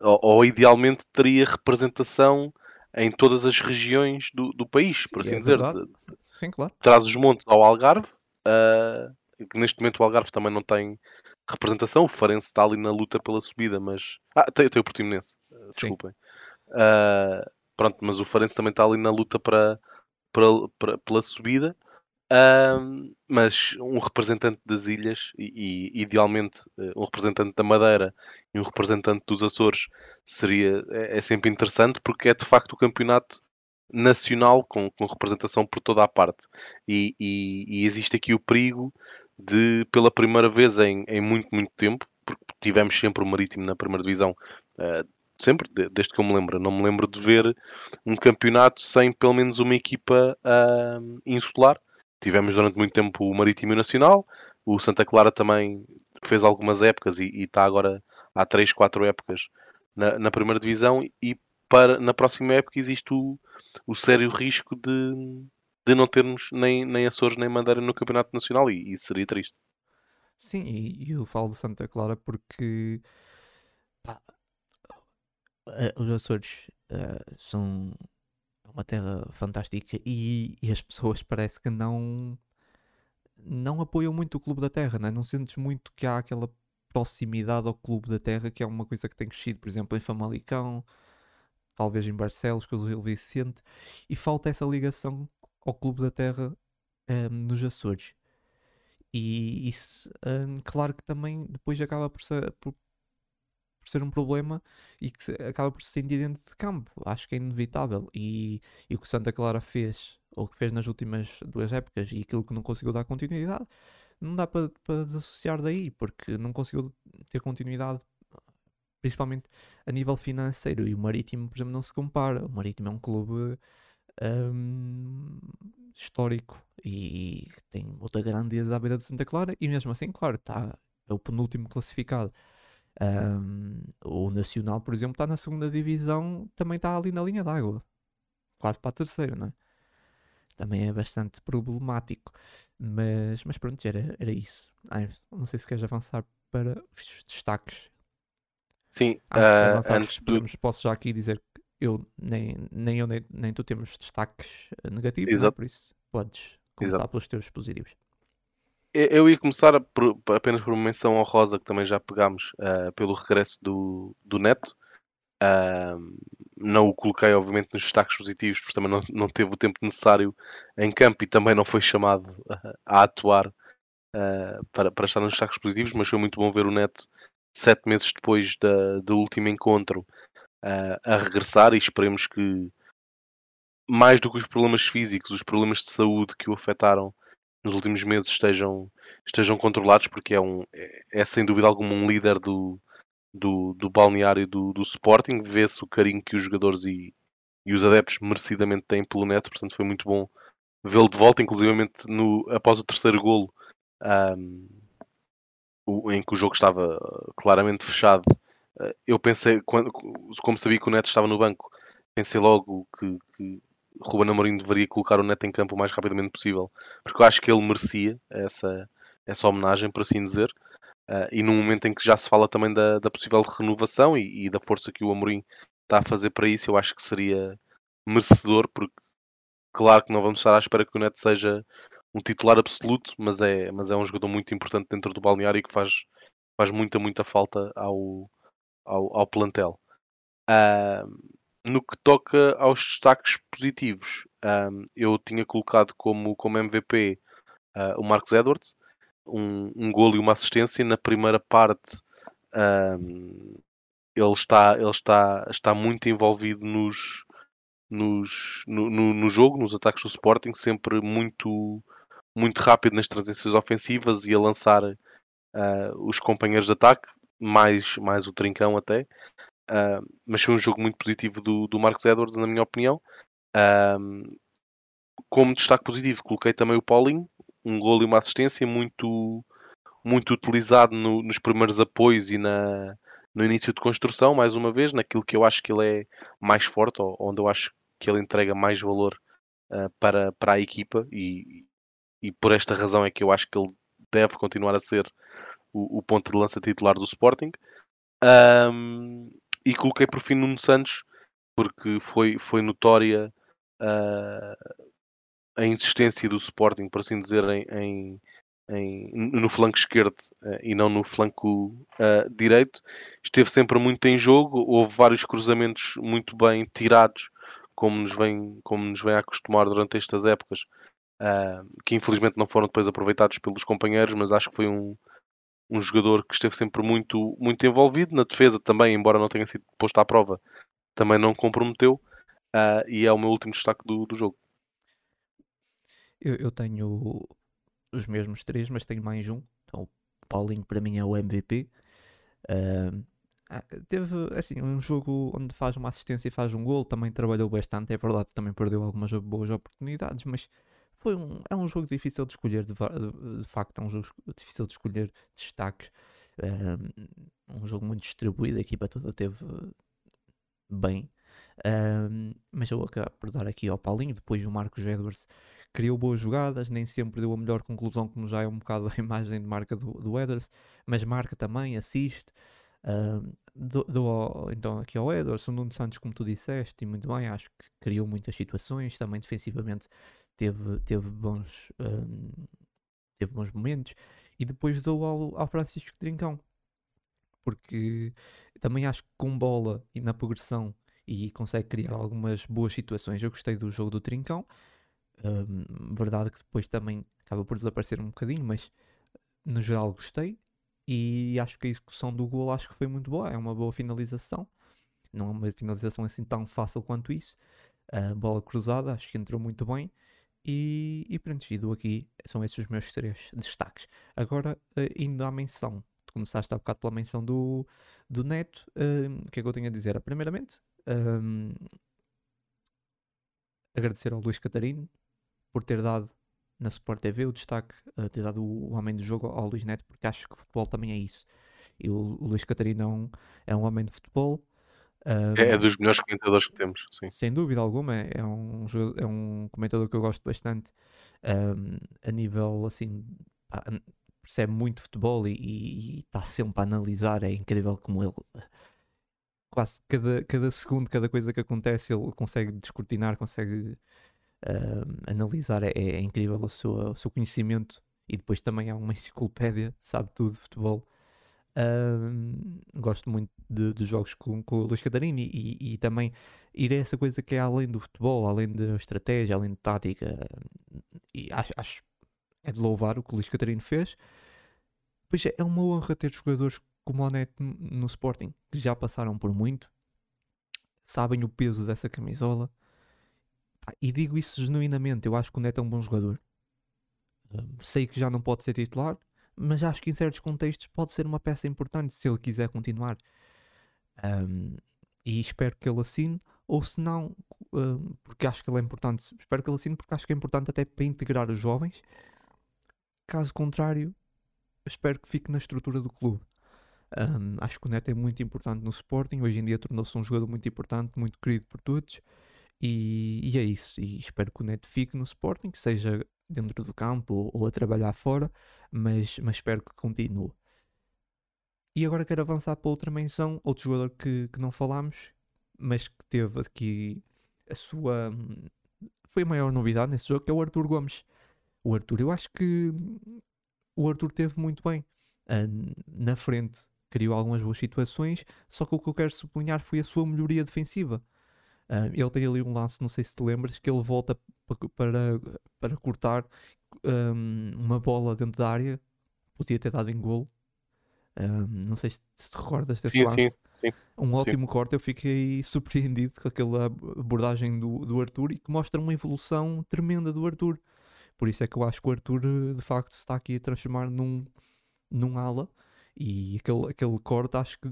ou, ou idealmente teria representação em todas as regiões do, do país, Sim, por assim é dizer. Sim, claro. Traz os montes ao Algarve, uh, que neste momento o Algarve também não tem representação, o Farense está ali na luta pela subida, mas. Ah, tem, tem o Portimonense, uh, desculpem. Uh, pronto, mas o Farense também está ali na luta para, para, para pela subida. Um, mas um representante das ilhas e, e, idealmente eh, um representante da Madeira e um representante dos Açores seria é, é sempre interessante porque é de facto o campeonato nacional com, com representação por toda a parte. E, e, e, existe aqui o perigo de pela primeira vez em, em muito muito tempo porque tivemos sempre o Marítimo na primeira divisão uh, sempre desde que eu me lembro. Não me lembro de ver um campeonato sem pelo menos uma equipa uh, insular tivemos durante muito tempo o Marítimo Nacional, o Santa Clara também fez algumas épocas e, está agora há 3, 4 épocas na, na, primeira divisão e para, na próxima época existe o, o sério risco de, de não termos nem, nem Açores nem Madeira no Campeonato Nacional e isso seria triste. Sim, e, e eu falo de Santa Clara porque pá, os Açores uh, são uma terra fantástica e, e, as pessoas parece que não não apoiam muito o Clube da Terra, não, é? não sentes muito que há aquela proximidade ao Clube da Terra, que é uma coisa que tem crescido, por exemplo, em Famalicão, talvez em Barcelos, com o Rio Vicente, e falta essa ligação ao Clube da Terra um, nos Açores. E isso, um, claro que também depois acaba por ser, por, por ser um problema e que acaba por se sentir dentro de campo. Acho que é inevitável. E, e o que Santa Clara fez, ou que fez nas últimas duas épocas, e aquilo que não conseguiu dar continuidade, não dá para, desassociar daí, porque não conseguiu ter continuidade, principalmente a nível financeiro. E o Marítimo, por exemplo, não se compara. O Marítimo é um clube um, histórico e tem outra grandeza à beira de Santa Clara, e mesmo assim, claro, tá, é o penúltimo classificado. Um, o Nacional, por exemplo, está na segunda divisão, também está ali na linha d'água, quase para a terceira, não é? Também é bastante problemático, mas, mas pronto, era, era isso. Ai, não sei se queres avançar para os destaques. Sim, antes, uh, antes podemos, posso já aqui dizer que eu nem, nem eu nem, nem tu temos destaques negativos, não, é? por isso podes começar Exato. pelos teus positivos. Eu ia começar por, apenas por uma menção honrosa que também já pegámos uh, pelo regresso do, do Neto. Uh, não o coloquei, obviamente, nos destaques positivos, porque também não, não teve o tempo necessário em campo e também não foi chamado uh, a atuar uh, para, para estar nos destaques positivos, mas foi muito bom ver o Neto sete meses depois da, do último encontro a regressar e esperemos que mais do que os problemas físicos, os problemas de saúde que o afetaram nos últimos meses estejam, estejam controlados, porque é, um, é, é sem dúvida alguma um líder do, do, do balneário do, do Sporting. Vê-se o carinho que os jogadores e, e os adeptos merecidamente têm pelo Neto, portanto foi muito bom vê-lo de volta, inclusivamente no, após o terceiro golo, um, o, em que o jogo estava claramente fechado. Uh, eu pensei, quando, como sabia que o Neto estava no banco, pensei logo que, que Ruben Amorim deveria colocar o Neto em campo o mais rapidamente possível, porque eu acho que ele merecia essa, essa homenagem, por assim dizer. Uh, e num momento em que já se fala também da, da possível renovação e, e, da força que o Amorim está a fazer para isso, eu acho que seria merecedor, porque claro que não vamos estar à espera que o Neto seja um titular absoluto, mas é, mas é um jogador muito importante dentro do balneário e que faz, faz muita, muita falta ao, ao, ao plantel. Uh, no que toca aos destaques positivos, um, eu tinha colocado como, como MVP uh, ah, o Marcos Edwards, um, um golo e uma assistência. Na primeira parte, um, ele, está, ele está, está muito envolvido nos, nos, no, no, no, jogo, nos ataques do Sporting, sempre muito, muito rápido nas transições ofensivas e a lançar uh, os companheiros de ataque, mais, mais o Trincão até. Uh, mas foi um jogo muito positivo do, do Marcos Edwards, na minha opinião. Uh, como destaque positivo, coloquei também o Paulinho, um gol e uma assistência muito, muito utilizado no, nos primeiros apoios e na, no início de construção, mais uma vez, naquilo que eu acho que ele é mais forte, ou onde eu acho que ele entrega mais valor uh, para, para a equipa, e, e por esta razão é que eu acho que ele deve continuar a ser o, o ponto de lança titular do Sporting. Um, e coloquei por fim Nuno Santos, porque foi, foi notória uh, a insistência do Sporting, por assim dizer, em, em, em no flanco esquerdo uh, e não no flanco uh, direito. Esteve sempre muito em jogo, houve vários cruzamentos muito bem tirados, como nos vem, como nos vem a acostumar durante estas épocas, que infelizmente não foram depois aproveitados pelos companheiros, mas acho que foi um, um jogador que esteve sempre muito, muito envolvido na defesa também, embora não tenha sido posto à prova, também não comprometeu uh, e é o meu último destaque do, do jogo. Eu, eu, tenho os mesmos três, mas tenho mais um. Então, o Paulinho para mim é o MVP. Uh, teve assim um jogo onde faz uma assistência e faz um gol, também trabalhou bastante, é verdade, também perdeu algumas boas oportunidades, mas foi um, é um jogo difícil de escolher, de, de, facto, é um jogo difícil de escolher destaques. Um, um jogo muito distribuído, a equipa toda teve bem. Um, mas eu vou acabar por dar aqui ao Paulinho. Depois o Marcos Edwards criou boas jogadas, nem sempre deu a melhor conclusão, como já é um bocado a imagem de marca do, do Edwards, mas marca também, assiste. Um, dou então aqui ao Edwards, o Nuno Santos, como tu disseste, e muito bem, acho que criou muitas situações, também defensivamente teve, teve, bons, um, teve bons momentos. E depois dou ao, ao Francisco Trincão, porque também acho que com bola e na progressão e consegue criar algumas boas situações. Eu gostei do jogo do Trincão. Um, verdade que depois também acaba por desaparecer um bocadinho, mas no geral gostei. E acho que a execução do gol acho que foi muito boa. É uma boa finalização. Não é uma finalização assim tão fácil quanto isso. A bola cruzada, acho que entrou muito bem. E, e pronto, e do aqui são esses os meus três destaques. Agora, uh, indo à menção, tu começaste há bocado pela menção do, do Neto, uh, o que é que eu tenho a dizer? Primeiramente, um, agradecer ao Luís Catarino por ter dado na Sport TV o destaque, uh, ter dado o, homem do jogo ao Luís Neto, porque acho que o futebol também é isso. E o, o Luís Catarino é um, é um homem de futebol. Um, é, é, dos melhores comentadores que temos, sim. Sem dúvida alguma, é, é um, é um comentador que eu gosto bastante um, a nível assim. percebe muito futebol e está sempre a analisar. É incrível como ele quase cada, cada segundo, cada coisa que acontece, ele consegue descortinar, consegue uh, analisar. É, é, incrível o seu, o seu conhecimento e depois também é uma enciclopédia, sabe tudo de futebol. Uh, gosto muito de, de, jogos com, com o Luís Catarino e, e, e, também ir a essa coisa que é além do futebol, além da estratégia, além de tática. E acho, acho é de louvar o que o Luís Catarino fez. Pois é, é uma honra ter jogadores como o Neto no Sporting, que já passaram por muito, sabem o peso dessa camisola. E digo isso genuinamente, eu acho que o Neto é um bom jogador. Um, sei que já não pode ser titular, mas acho que em certos contextos pode ser uma peça importante se ele quiser continuar. Um, e espero que ele assine, ou se não, um, porque acho que ele é importante, espero que ele assine porque acho que é importante até para integrar os jovens. Caso contrário, espero que fique na estrutura do clube. Um, acho que o Neto é muito importante no Sporting. Hoje em dia tornou-se um jogador muito importante, muito querido por todos. E, e, é isso. E espero que o Neto fique no Sporting, seja dentro do campo ou, ou a trabalhar fora, mas, mas espero que continue. E agora quero avançar para outra menção, outro jogador que, que não falámos, mas que teve aqui a sua. Foi a maior novidade nesse jogo, que é o Arthur Gomes. O Arthur, eu acho que o Arthur teve muito bem. Uh, na frente criou algumas boas situações, só que o que eu quero sublinhar foi a sua melhoria defensiva. Ele tem ali um lance, não sei se te lembras, que ele volta para, para cortar um, uma bola dentro da área, podia ter dado em golo. Um, não sei se, se te recordas desse sim, lance. Sim, sim, um ótimo corte, eu fiquei surpreendido com aquela abordagem do, do Arthur e que mostra uma evolução tremenda do Arthur. Por isso é que eu acho que o Arthur de facto se está aqui a transformar num, num ala e aquele, aquele corte acho que,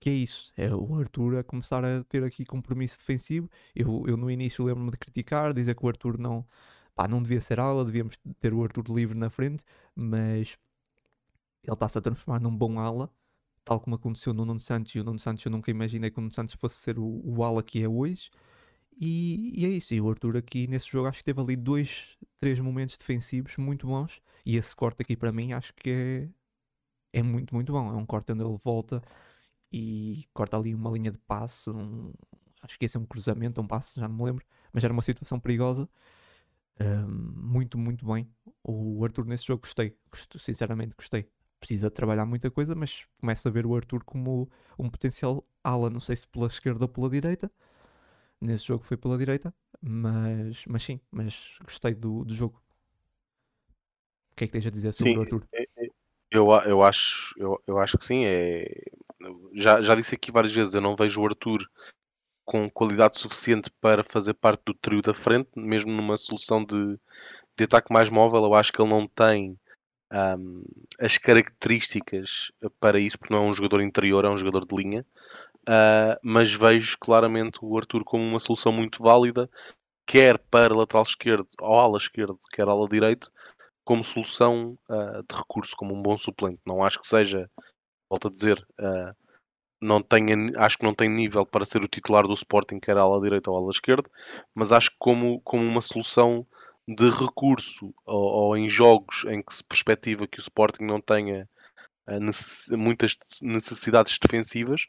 que é isso. É o Arthur a começar a ter aqui compromisso defensivo. Eu, eu no início lembro-me de criticar, dizer que o Arthur não, pá, não devia ser ala, devíamos ter o Arthur livre na frente, mas ele está-se a transformar num bom ala, tal como aconteceu no Nuno Santos. E o Nuno Santos eu nunca imaginei que o Nuno Santos fosse ser o, o ala que é hoje. E, e, é isso. E o Arthur aqui nesse jogo acho que teve ali dois, três momentos defensivos muito bons. E esse corte aqui para mim acho que é, é muito, muito bom. É um corte onde ele volta e corta ali uma linha de passe, um, acho que esse é um cruzamento, um passe, já não me lembro, mas era uma situação perigosa. Um, muito, muito bem. O Arthur nesse jogo gostei, sinceramente gostei. Precisa trabalhar muita coisa, mas começa a ver o Arthur como um potencial ala, não sei se pela esquerda ou pela direita. Nesse jogo foi pela direita, mas, mas sim, mas gostei do, do jogo. O que é que tens a dizer sobre sim, o Arthur? É, eu, eu, acho, eu, eu acho que sim. É... Já, já disse aqui várias vezes, eu não vejo o Arthur com qualidade suficiente para fazer parte do trio da frente, mesmo numa solução de, de ataque mais móvel. Eu acho que ele não tem um, as características para isso, porque não é um jogador interior, é um jogador de linha. Uh, mas vejo claramente o Arthur como uma solução muito válida quer para lateral esquerdo ou ala esquerdo, quer ala direito, como solução uh, de recurso, como um bom suplente. Não acho que seja, volto a dizer, uh, não tenha, acho que não tem nível para ser o titular do Sporting, quer ala direita ou ala esquerda, mas acho que como, como uma solução de recurso ou, ou, em jogos em que se perspectiva que o Sporting não tenha uh, necess muitas necessidades defensivas,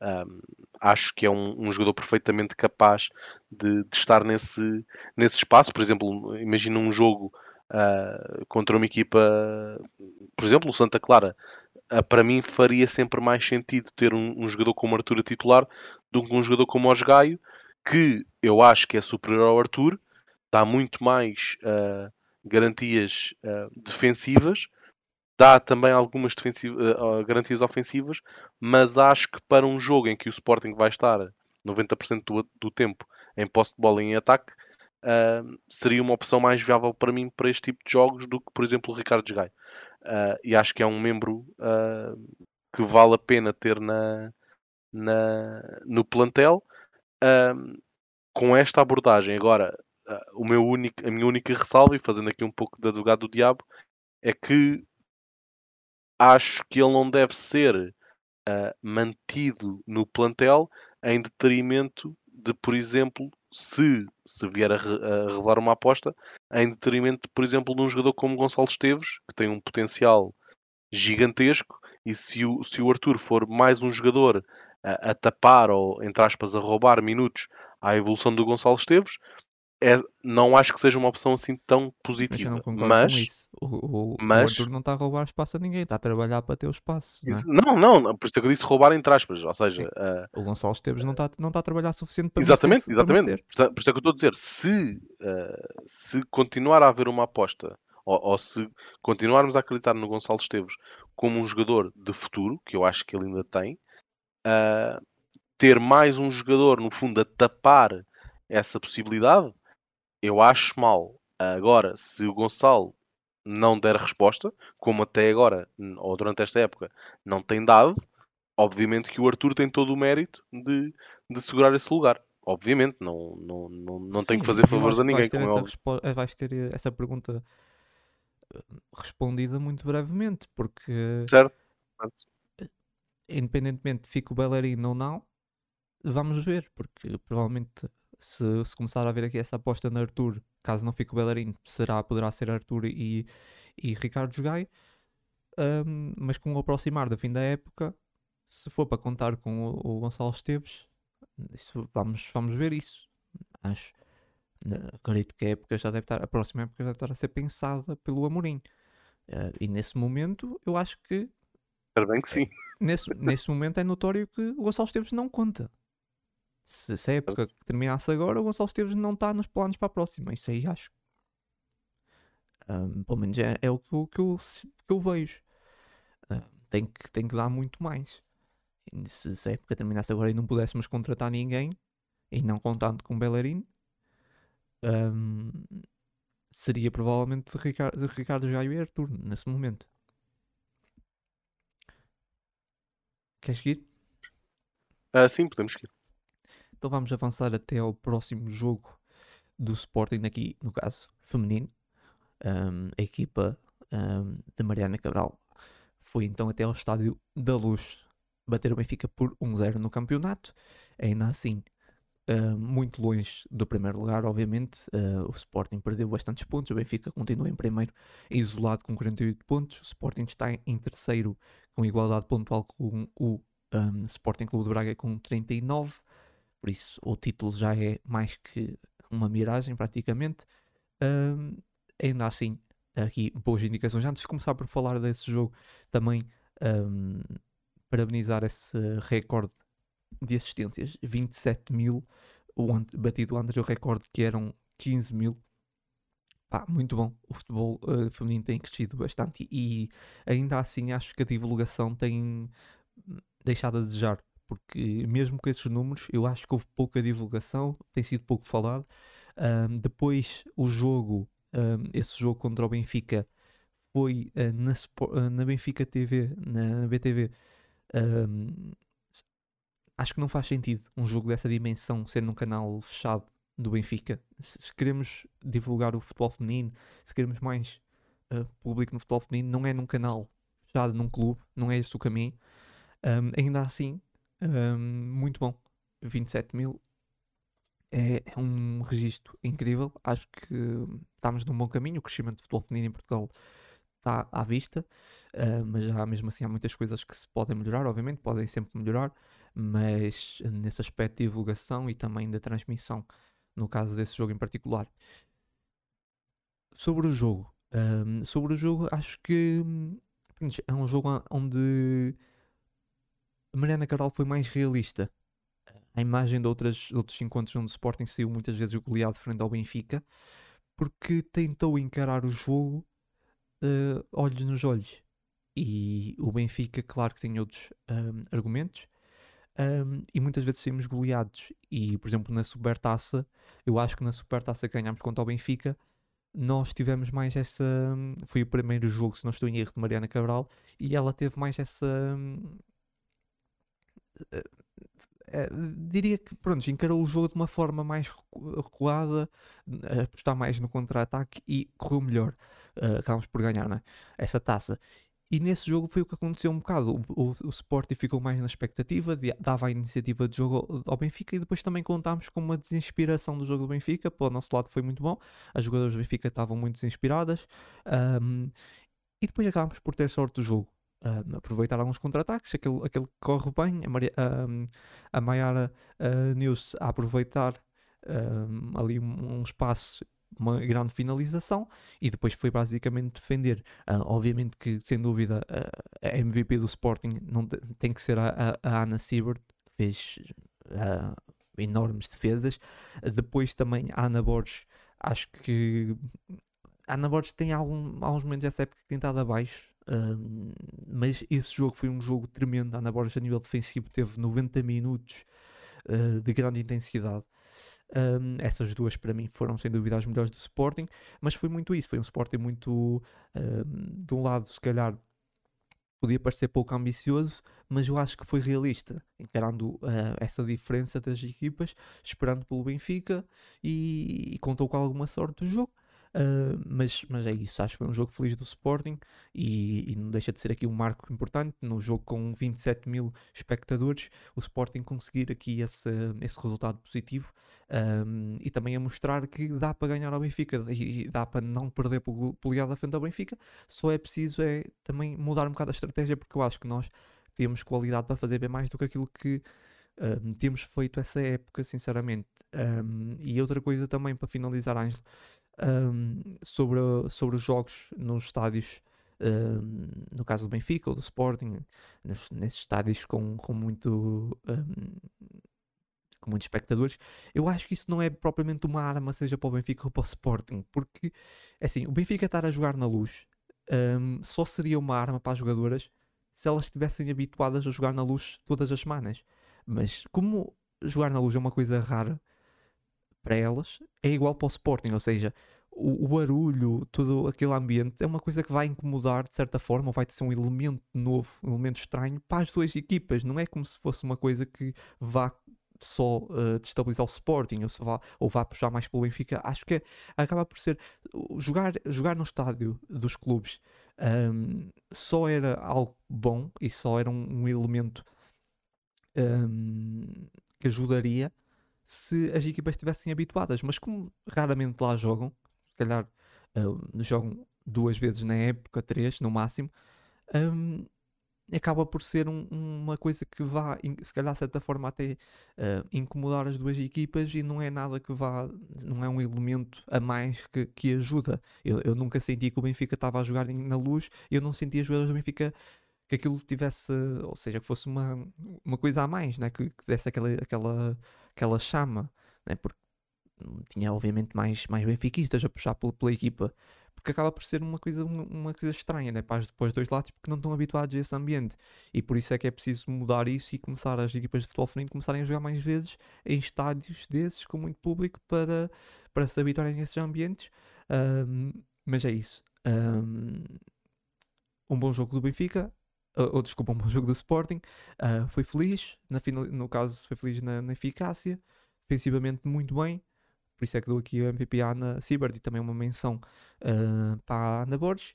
um, acho que é um, um, jogador perfeitamente capaz de, de, estar nesse, nesse espaço. Por exemplo, imagina um jogo uh, contra uma equipa, por exemplo, o Santa Clara. Uh, para mim faria sempre mais sentido ter um, um jogador como Arthur a titular do que um jogador como Osgaio, que eu acho que é superior ao Arthur, dá muito mais uh, garantias defensivas, dá também algumas uh, garantias ofensivas, mas acho que para um jogo em que o Sporting vai estar 90% do, do tempo em posse de bola e em ataque, uh, seria uma opção mais viável para mim para este tipo de jogos do que, por exemplo, o Ricardo Gai. Uh, e acho que é um membro que vale a pena ter na, na no plantel. com esta abordagem, agora, o meu único, a minha única ressalva, e fazendo aqui um pouco de advogado do diabo, é que acho que ele não deve ser uh, mantido no plantel em detrimento de, por exemplo, se, se vier a, re, a revelar uma aposta, em detrimento, por exemplo, de um jogador como Gonçalo Esteves, que tem um potencial gigantesco, e se o, se o Arthur for mais um jogador a, a tapar ou, entre aspas, a roubar minutos à evolução do Gonçalo Esteves, é, não acho que seja uma opção assim tão positiva. Mas eu não concordo mas, com isso. O, o, mas... o Arthur não está a roubar espaço a ninguém, está a trabalhar para ter o espaço. Não, é? não, não, por isso é que eu disse roubar entre aspas. Ou seja, uh, o Gonçalo Esteves não está, não está a trabalhar suficiente para Exatamente, exatamente. Por isso é que eu estou a dizer, se, uh, se continuar a haver uma aposta ou, ou, se continuarmos a acreditar no Gonçalo Esteves como um jogador de futuro, que eu acho que ele ainda tem, uh, ter mais um jogador, no fundo, a tapar essa possibilidade, eu acho mal. Agora, se o Gonçalo não der resposta, como até agora, ou durante esta época, não tem dado, obviamente que o Arthur tem todo o mérito de, de segurar esse lugar. Obviamente, não, não, não, não Sim, tem que fazer favores a ninguém. Vais ter, eh, vais ter essa pergunta eh, respondida muito brevemente, porque certo. independentemente fique o bailarino ou não, vamos ver, porque provavelmente se, se começar a haver aqui essa aposta no Arthur, caso não fique o Bellerin, será, poderá ser Arthur e, e Ricardo Jogai. Um, mas com o aproximar do fim da época, se for para contar com o, o Gonçalo Esteves, isso, vamos, vamos ver isso. Acho. Acredito que a época já deve estar, a próxima época já deve estar a ser pensada pelo Amorim. Uh, e nesse momento, eu acho que. Espero bem que sim. Nesse, nesse momento é notório que o Gonçalo Esteves não conta se, se a época que terminasse agora, o Gonçalo Esteves não está nos planos para a próxima. Isso aí acho. Um, pelo menos é, é o que, eu, que, eu, que eu vejo. Um, tem, que, tem que dar muito mais. Se, se, a época terminasse agora e não pudéssemos contratar ninguém, e não contando com Bellerin, um, seria provavelmente Ricardo, Ricardo Jaio e Arthur nesse momento. Queres seguir? Uh, sim, podemos seguir. Então vamos avançar até ao próximo jogo do Sporting, aqui no caso feminino. Um, a equipa um, de Mariana Cabral foi então até ao Estádio da Luz bater o Benfica por 1-0 no campeonato. Ainda assim, muito longe do primeiro lugar, obviamente. Uh, o Sporting perdeu bastantes pontos. O Benfica continua em primeiro, isolado com 48 pontos. O Sporting está em terceiro, com igualdade pontual com o um, Sporting Clube de Braga com 39. Por isso, o título já é mais que uma miragem, praticamente. Um, ainda assim, aqui boas indicações. Antes de começar por falar desse jogo, também um, parabenizar esse recorde de assistências: 27 mil, o batido antes o recorde que eram 15 mil. Muito bom. O futebol uh, feminino tem crescido bastante e ainda assim acho que a divulgação tem deixado a desejar porque mesmo com esses números, eu acho que houve pouca divulgação, tem sido pouco falado. Um, depois, o jogo, um, esse jogo contra o Benfica, foi uh, na, uh, na, Benfica TV, na, na BTV. Um, acho que não faz sentido um jogo dessa dimensão ser num canal fechado do Benfica. Se, se queremos divulgar o futebol feminino, se queremos mais uh, público no futebol feminino, não é num canal fechado num clube, não é esse o caminho. Um, ainda assim, um, muito bom. 27 mil é, é, um registro incrível. Acho que estamos num bom caminho. O crescimento do futebol feminino em Portugal está à vista, uh, mas já mesmo assim há muitas coisas que se podem melhorar, obviamente, podem sempre melhorar, mas nesse aspecto de divulgação e também da transmissão, no caso desse jogo em particular. Sobre o jogo, um, sobre o jogo, acho que é um jogo onde Mariana Cabral foi mais realista. A imagem de, outras, outros encontros onde o Sporting saiu muitas vezes goleado frente ao Benfica, porque tentou encarar o jogo uh, olhos nos olhos. E o Benfica, claro que tem outros um, argumentos, um, e muitas vezes saímos goleados. E, por exemplo, na Supertaça, eu acho que na Supertaça que ganhámos contra o Benfica, nós tivemos mais essa. Foi o primeiro jogo, se não estou em erro, de Mariana Cabral, e ela teve mais essa. Uh, diria que, pronto, encarou o jogo de uma forma mais recuada, apostar mais no contra-ataque e correu melhor. Uh, acabamos por ganhar, não é? Essa taça. E nesse jogo foi o que aconteceu um bocado. O, o, o Sporting ficou mais na expectativa, de, dava a iniciativa de jogo ao Benfica e depois também contámos com uma desinspiração do jogo do Benfica. Para o nosso lado foi muito bom. As jogadoras do Benfica estavam muito desinspiradas. Um, e depois acabámos por ter sorte do jogo. Um, aproveitar alguns contra-ataques, aquele, aquele que corre bem. A, Maria, um, a Mayara uh, News a aproveitar ali um, um espaço uma grande finalização e depois foi basicamente defender. Uh, obviamente que, sem dúvida, uh, a MVP do Sporting não tem que ser a, a, a Ana Siebert, que fez uh, enormes defesas. depois também a Ana Borges, acho que a Ana Borges tem algum, alguns momentos dessa época que tem estado abaixo. Mas esse jogo foi um jogo tremendo. Ana Borges, a nível defensivo, teve 90 minutos de grande intensidade. Um, essas duas para mim foram sem dúvida as melhores do Sporting, mas foi muito isso. Foi um Sporting muito um, de um lado, se calhar podia parecer pouco ambicioso, mas eu acho que foi realista, encarando uh, essa diferença das equipas, esperando pelo Benfica e, e contou com alguma sorte do jogo. Uh, mas, mas é isso, acho que foi um jogo feliz do Sporting e, e, não deixa de ser aqui um marco importante no jogo com 27 mil espectadores, o Sporting conseguir aqui esse, esse resultado positivo um, e também a mostrar que dá para ganhar ao Benfica e dá para não perder por goleada frente ao Benfica, só é preciso é também mudar um bocado a estratégia porque eu acho que nós temos qualidade para fazer bem mais do que aquilo que um, temos feito essa época, sinceramente. Um, e outra coisa também para finalizar, Ângelo, um, sobre, sobre os jogos nos estádios, um, no caso do Benfica ou do Sporting, nos, nesses estádios com, com muito. Um, com muitos espectadores, eu acho que isso não é propriamente uma arma, seja para o Benfica ou para o Sporting, porque é assim, o Benfica estar a jogar na luz só seria uma arma para as jogadoras se elas estivessem habituadas a jogar na luz todas as semanas. Mas como jogar na luz é uma coisa rara, para elas é igual para o Sporting, ou seja, o, o, barulho, todo aquele ambiente é uma coisa que vai incomodar de certa forma, ou vai ser um elemento novo, um elemento estranho para as duas equipas. Não é como se fosse uma coisa que vá só uh, destabilizar o Sporting ou, se vá, ou vá puxar mais pelo Benfica. Acho que acaba por ser jogar, jogar no estádio dos clubes um, só era algo bom e só era um, um elemento um, que ajudaria se as equipas estivessem habituadas, mas como raramente lá jogam, se calhar uh, jogam duas vezes na época, três no máximo, um, acaba por ser um, uma coisa que vá, se calhar de certa forma, até uh, incomodar as duas equipas e não é nada que vá, não é um elemento a mais que, que ajuda. Eu, eu nunca senti que o Benfica estava a jogar na luz, eu não sentia os jogadores do Benfica que aquilo tivesse, ou seja, que fosse uma, uma coisa a mais, né? que, que desse aquela, aquela, aquela chama, né? porque tinha obviamente mais, mais benfiquistas a puxar pela, pela equipa, porque acaba por ser uma coisa, uma, coisa estranha né? para, os dois lados, porque não estão habituados a esse ambiente, e por isso é que é preciso mudar isso e começar as equipas de futebol feminino começarem a jogar mais vezes em estádios desses, com muito público, para, para se habituarem a esses ambientes, um, mas é isso. Um, um bom jogo do Benfica, ou desculpa, um bom jogo do Sporting. Uh, foi feliz, na final, no caso, foi feliz na, na, eficácia, defensivamente muito bem. por isso é que dou aqui o MVP à Ana Siebert e também uma menção uh, para a Ana Borges.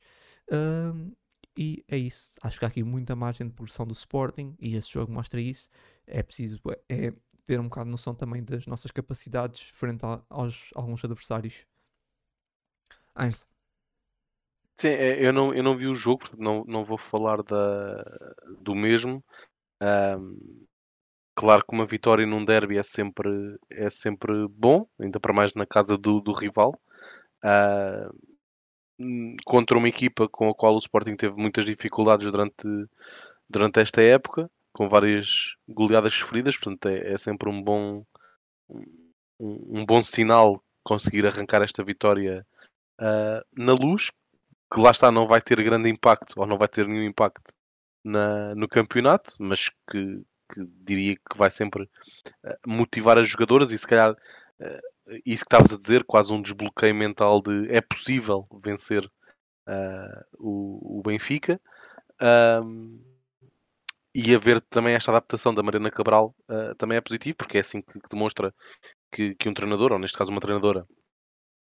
Uh, e é isso. Acho que há aqui muita margem de progressão do Sporting e esse jogo mostra isso. É preciso é, ter um bocado de noção também das nossas capacidades frente a, aos alguns adversários. Ângelo. Sim, é, eu não, eu não vi o jogo, portanto não, não vou falar da, do mesmo. Um, claro que uma vitória num derby é sempre, é sempre bom, ainda para mais na casa do, do rival. Uh, contra uma equipa com a qual o Sporting teve muitas dificuldades durante, durante esta época, com várias goleadas sofridas, portanto é, é sempre um bom, um, um, bom sinal conseguir arrancar esta vitória uh, na luz, que lá está não vai ter grande impacto, ou não vai ter nenhum impacto na, no campeonato, mas que, que diria que vai sempre uh, motivar as jogadoras e se calhar uh, isso que estavas a dizer, quase um desbloqueio mental de é possível vencer uh, o, o, Benfica. Um, e haver também esta adaptação da Mariana Cabral uh, também é positivo, porque é assim que, que demonstra que, que, um treinador, ou neste caso uma treinadora,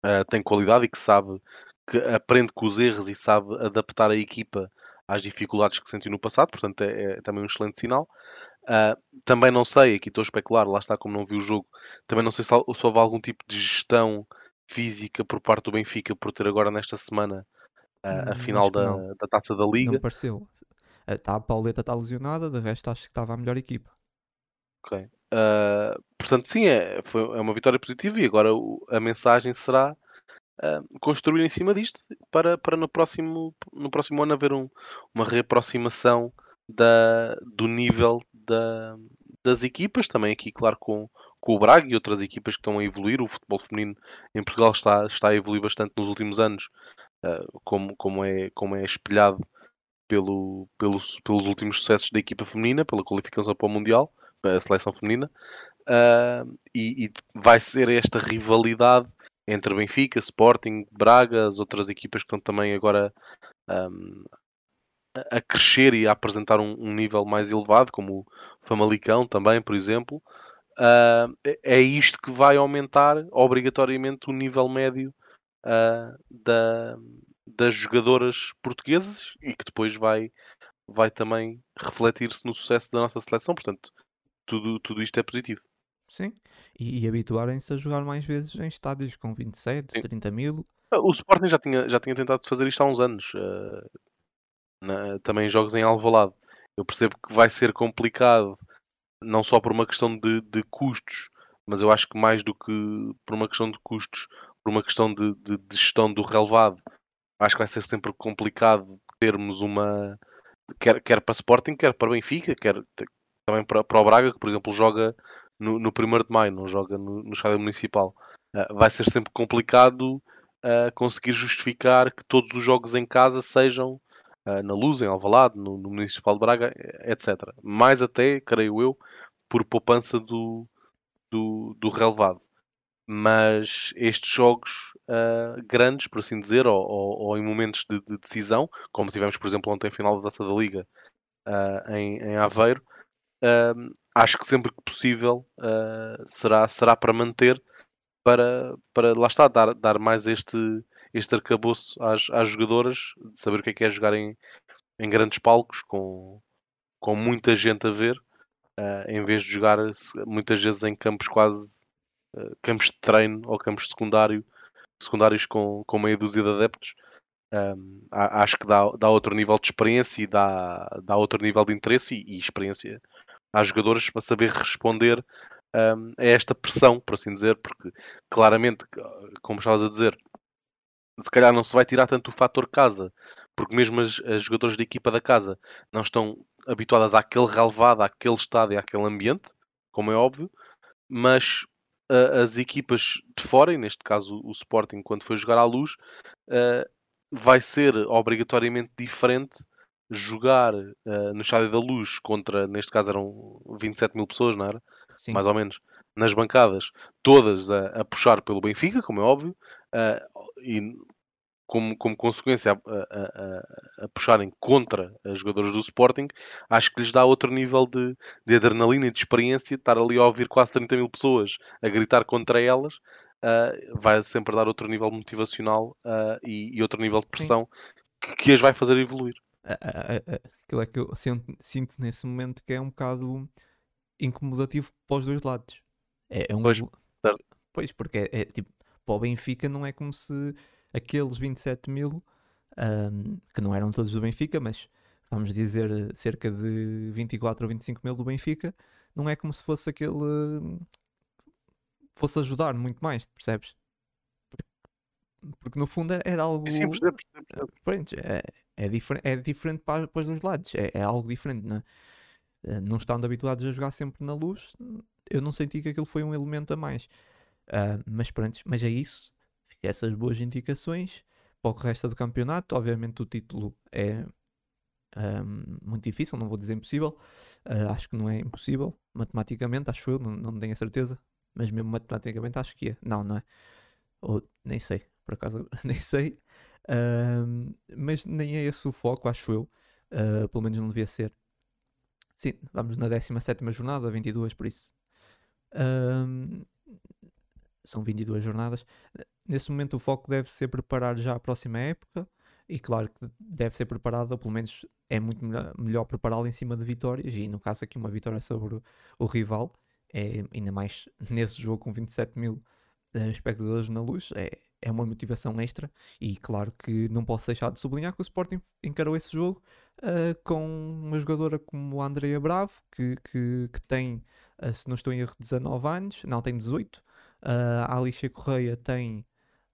uh, tem qualidade e que sabe, que aprende com os erros e sabe adaptar a equipa às dificuldades que sentiu no passado, portanto é, é também um excelente sinal. Uh, também não sei, aqui estou a especular, lá está como não vi o jogo, também não sei se, se houve algum tipo de gestão física por parte do Benfica por ter agora nesta semana uh, a final da, da taça da Liga. Não pareceu. Tá, a Pauleta está lesionada, de resto acho que estava a melhor equipa. Ok. Uh, portanto, sim, é, foi, é uma vitória positiva e agora o, a mensagem será uh, construir em cima disto para, para no, próximo, no próximo ano haver um, uma reaproximação da, do nível da, das equipas, também aqui, claro, com, com o Braga e outras equipas que estão a evoluir. O futebol feminino em Portugal está, está a evoluir bastante nos últimos anos, uh, como, como, é, como é espelhado pelo, pelos, pelos últimos sucessos da equipa feminina, pela qualificação para o Mundial, a seleção feminina. Uh, e, e, vai ser esta rivalidade entre Benfica, Sporting, Braga, as outras equipas que estão também agora um, a crescer e a apresentar um, um, nível mais elevado, como o Famalicão também, por exemplo, uh, é isto que vai aumentar obrigatoriamente o nível médio uh, da, das jogadoras portuguesas e que depois vai, vai também refletir-se no sucesso da nossa seleção. Portanto, tudo, tudo isto é positivo. Sim, e, e habituarem-se a jogar mais vezes em estádios com 27, Sim. 30 mil. O Sporting já tinha, já tinha tentado fazer isto há uns anos. Uh, na, também jogos em Alvalade. Eu percebo que vai ser complicado, não só por uma questão de, de custos, mas eu acho que mais do que por uma questão de custos, por uma questão de, de, de gestão do relevado, acho que vai ser sempre complicado termos uma quer, quer para Sporting, quer para Benfica, quer também para, para o Braga, que por exemplo joga no, no 1 de maio, não joga no, no estádio municipal. Uh, vai ser sempre complicado uh, conseguir justificar que todos os jogos em casa sejam uh, na Luz, em Alvalade, no, no, Municipal de Braga, etc. Mais até, creio eu, por poupança do, do, do relevado. Mas estes jogos grandes, por assim dizer, ou, ou, ou em momentos de, de, decisão, como tivemos, por exemplo, ontem, a final da Taça da Liga em, em, Aveiro, acho que sempre que possível será, será para manter, para, para lá está, dar, dar mais este, este arcabouço às, às jogadoras, de saber o que é que é jogar em, em grandes palcos, com, com muita gente a ver, uh, em vez de jogar muitas vezes em campos quase uh, campos de treino ou campos secundário, secundários com, com meia dúzia de adeptos. Um, acho que dá, dá outro nível de experiência e dá, dá outro nível de interesse e, e experiência às jogadoras para saber responder um, a esta pressão, por assim dizer, porque claramente, como estavas a dizer, se calhar não se vai tirar tanto o fator casa, porque mesmo as, as jogadores da equipa da casa não estão habituadas àquele relevado, àquele estádio, àquele ambiente, como é óbvio, mas uh, as equipas de fora, e neste caso o Sporting, quando foi jogar à luz, uh, vai ser obrigatoriamente diferente jogar uh, no Estádio da Luz contra, neste caso eram 27 mil pessoas, não era? Sim. Mais ou menos. Nas bancadas, todas a, a puxar pelo Benfica, como é óbvio, uh, e como, como consequência a, a, a, puxarem contra as jogadoras do Sporting, acho que lhes dá outro nível de, de adrenalina e de experiência estar ali a ouvir quase 30 mil pessoas a gritar contra elas uh, vai sempre dar outro nível motivacional e, e, outro nível de pressão que, que, as vai fazer evoluir. Aquilo é que eu sinto, sinto, nesse momento que é um bocado incomodativo para os dois lados. É, é um. Pois, pois porque é, é, tipo, para o Benfica não é como se aqueles 27 mil, um, que não eram todos do Benfica, mas vamos dizer cerca de 24 ou 25 mil do Benfica, não é como se fosse aquele fosse ajudar muito mais, percebes? Porque, porque no fundo era algo. Sim, percebo, percebo. É, difer é diferente para, para os dois lados, é, é algo diferente, não é? Eh, não estando habituados a jogar sempre na luz, eu não senti que aquilo foi um elemento a mais. Uh, mas pronto, mas é isso. Essas boas indicações para o resto do campeonato. Obviamente o título é um, muito difícil, não vou dizer impossível. Uh, acho que não é impossível, matematicamente, acho eu, não, não tenho a certeza mas mesmo matematicamente acho que é. Não, não é? Ou nem sei, por acaso nem sei. Uh, mas nem é esse o foco, acho eu. Uh, pelo menos não devia ser. Sim, vamos na 17 jornada, 22, por isso. Uh, são 22 jornadas. Nesse momento, o foco deve ser preparar já a próxima época. E claro que deve ser preparado, pelo menos é muito melhor, melhor prepará-lo em cima de vitórias. E no caso, aqui, uma vitória sobre o, o rival é, ainda mais nesse jogo com 27 mil uh, espectadores na luz, é, é uma motivação extra. E claro que não posso deixar de sublinhar que o Sporting encarou esse jogo uh, com uma jogadora como a Andrea Bravo, que, que, que tem, uh, se não estou em erro, 19 anos, não, tem 18. a Alicia Correia tem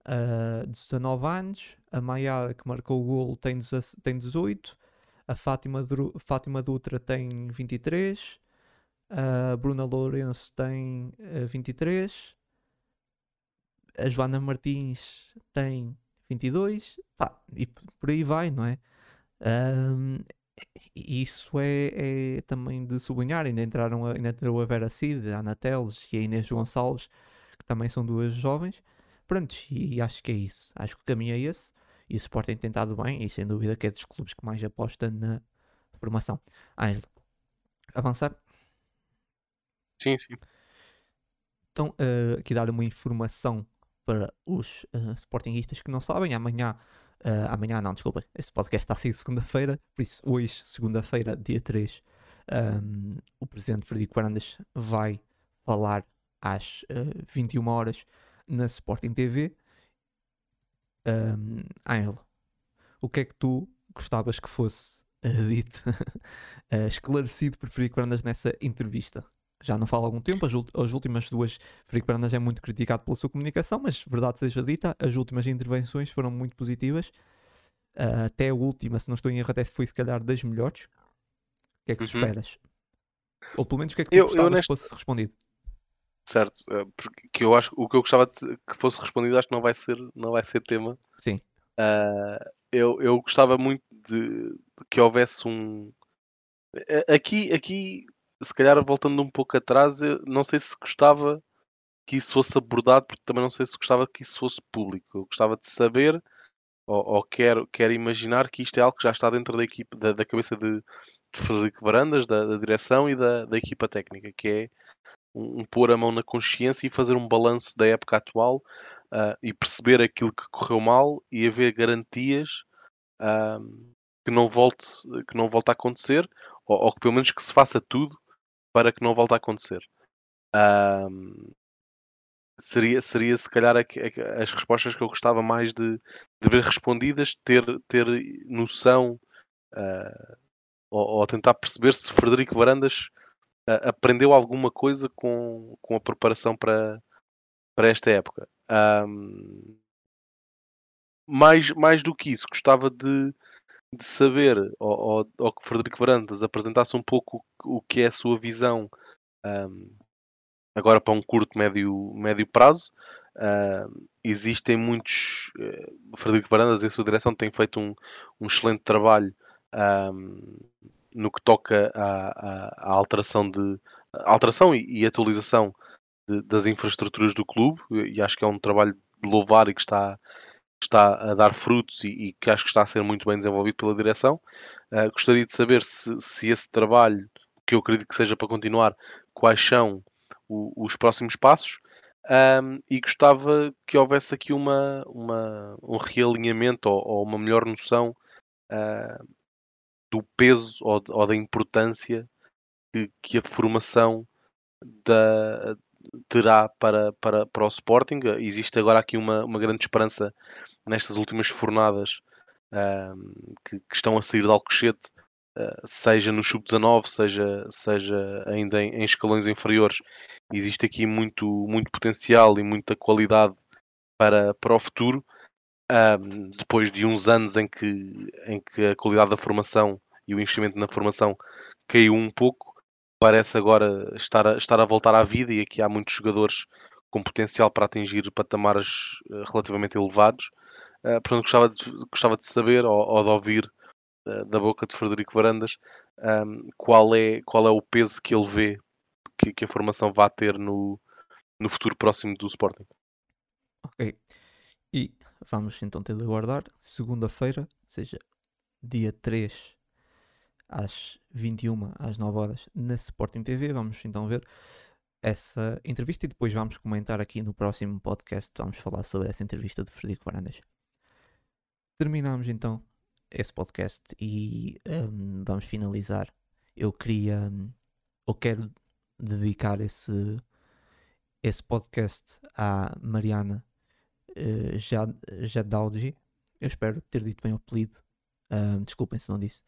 uh, 19 anos, a Maiara que marcou o gol tem, tem 18, a Fátima, Fátima Dutra tem 23, a Bruna Lourenço tem uh, eh, 23. A Joana Martins tem 22. Pá, e por aí vai, não é? Um, isso é, é, também de sublinhar. Ainda, entraram a, ainda entrou a Vera Cid, a Ana Teles e a Inês Gonçalves, que também são duas jovens. Pronto, e, e acho que é isso. Acho que o caminho é esse. E o Sport tem tentado bem, e sem dúvida que é dos clubes que mais aposta na formação. Ângelo, avançar? Sim, sim. Então, uh, aqui dar uma informação para os uh, Sportingistas que não sabem. Amanhã, uh, amanhã não, desculpa, esse podcast está a sair segunda-feira, por isso hoje, segunda-feira, dia 3, um, ehm, o Presidente Frederico Varandas vai falar às uh, 21 horas na Sporting TV. Um, ehm, o que é que tu gostavas que fosse dito, esclarecido por Frederico Varandas nessa entrevista? Já não falo há algum tempo, as, as últimas duas, Frederico Fernandes é muito criticado pela sua comunicação, mas verdade seja dita, as últimas intervenções foram muito positivas. Uh, até a última, se não estou em erro, até foi se calhar das melhores. O que é que tu uhum. esperas? Ou pelo menos o que é que tu eu, gostavas neste... que fosse respondido? Certo, eh, porque eu acho o que eu gostava de que fosse respondido acho que não vai ser, não vai ser tema. Sim. Uh, eu, eu gostava muito de, de que houvesse um. Aqui, aqui se calhar voltando um pouco atrás, não sei se gostava que isso fosse abordado, porque também não sei se gostava que isso fosse público. Eu gostava de saber, ou, ou quero, quero imaginar que isto é algo que já está dentro da equipe, da, da cabeça de, de Frederico Varandas, da, da, direção e da, da equipa técnica, que é um, um, pôr a mão na consciência e fazer um balanço da época atual uh, e perceber aquilo que correu mal e haver garantias uh, que não volte que não volte a acontecer ou, ou que pelo menos que se faça tudo para que não volte a acontecer. Um, seria, seria se calhar a, a, as respostas que eu gostava mais de, de ver respondidas, ter, ter noção uh, ou, ou, tentar perceber se Frederico Varandas uh, aprendeu alguma coisa com, com a preparação para, para esta época. Um, mais, mais do que isso, gostava de, de saber, ou, ou, ou, que Frederico Varandas apresentasse um pouco o, que é a sua visão um, agora para um curto, médio, médio prazo. Uh, existem muitos. Uh, Frederico Varandas e a sua direção têm feito um, um excelente trabalho no que toca à alteração, de, alteração e, e atualização de, das infraestruturas do clube, e acho que é um trabalho de louvar e que está está a dar frutos e, e, que acho que está a ser muito bem desenvolvido pela direção. Uh, gostaria de saber se, se, esse trabalho, que eu acredito que seja para continuar, quais são o, os próximos passos. Um, e gostava que houvesse aqui uma, uma um realinhamento ou, ou, uma melhor noção uh, do peso ou, ou da importância que, que, a formação da, terá para, para, para o Sporting. Existe agora aqui uma, uma grande esperança nestas últimas fornadas uh, que, que, estão a sair de Alcochete, uh, seja no Sub-19, seja, seja ainda em, em, escalões inferiores. Existe aqui muito, muito potencial e muita qualidade para, para o futuro. Uh, depois de uns anos em que, em que a qualidade da formação e o investimento na formação caiu um pouco, parece agora estar a, estar a voltar à vida e aqui há muitos jogadores com potencial para atingir patamares uh, relativamente elevados. Uh, portanto, gostava de, gostava de saber ou, ou de ouvir uh, da boca de Frederico Varandas um, qual, é, qual é o peso que ele vê que, que, a formação vai ter no, no futuro próximo do Sporting. Ok. E vamos então ter de aguardar segunda-feira, ou seja, dia 3 às 21 às 9 horas na Sporting TV. Vamos então ver essa entrevista e depois vamos comentar aqui no próximo podcast. Vamos falar sobre essa entrevista de Frederico Varandas. Terminamos então esse podcast e um, vamos finalizar. Eu queria, um, eu quero dedicar esse, esse podcast à Mariana uh, Jadalgi. Eu espero ter dito bem o apelido. Uh, desculpem se não disse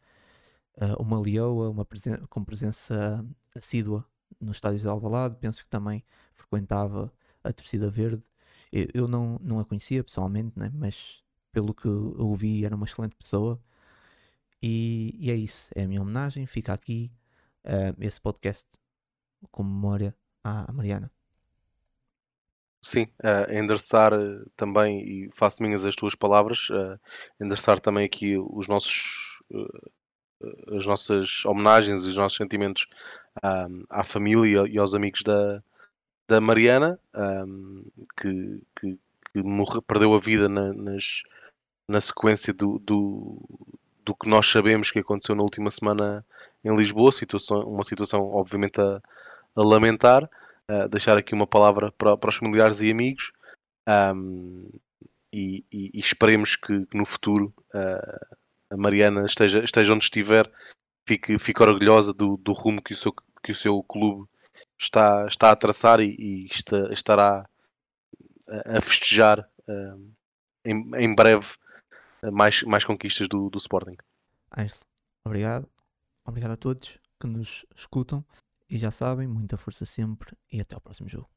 uma leoa, uma presen com presença assídua nos estádios de Alvalade, penso que também frequentava a torcida verde. Eu, eu não, não a conhecia pessoalmente, né? mas pelo que ouvi era uma excelente pessoa. E, e é isso, é a minha homenagem. Fica aqui uh, esse podcast com memória à, à Mariana. Sim, uh, endereçar também, e faço minhas as tuas palavras, uh, endereçar também aqui os nossos as nossas homenagens e os nossos sentimentos um, à família e aos amigos da, da Mariana, um, que, que, que morre, perdeu a vida na, nas, na sequência do, do, do, que nós sabemos que aconteceu na última semana em Lisboa, situação, uma situação obviamente a, a lamentar. Uh, deixar aqui uma palavra para, para os familiares e amigos um, e, e, e, esperemos que, que no futuro uh, a Mariana esteja, esteja onde estiver, fique, fique orgulhosa do, do rumo que o seu, que o seu clube está, está a traçar e, e está, estará a, a festejar uh, em, em breve uh, mais, mais conquistas do, do Sporting. Ângelo, obrigado. Obrigado a todos que nos escutam e já sabem, muita força sempre e até ao próximo jogo.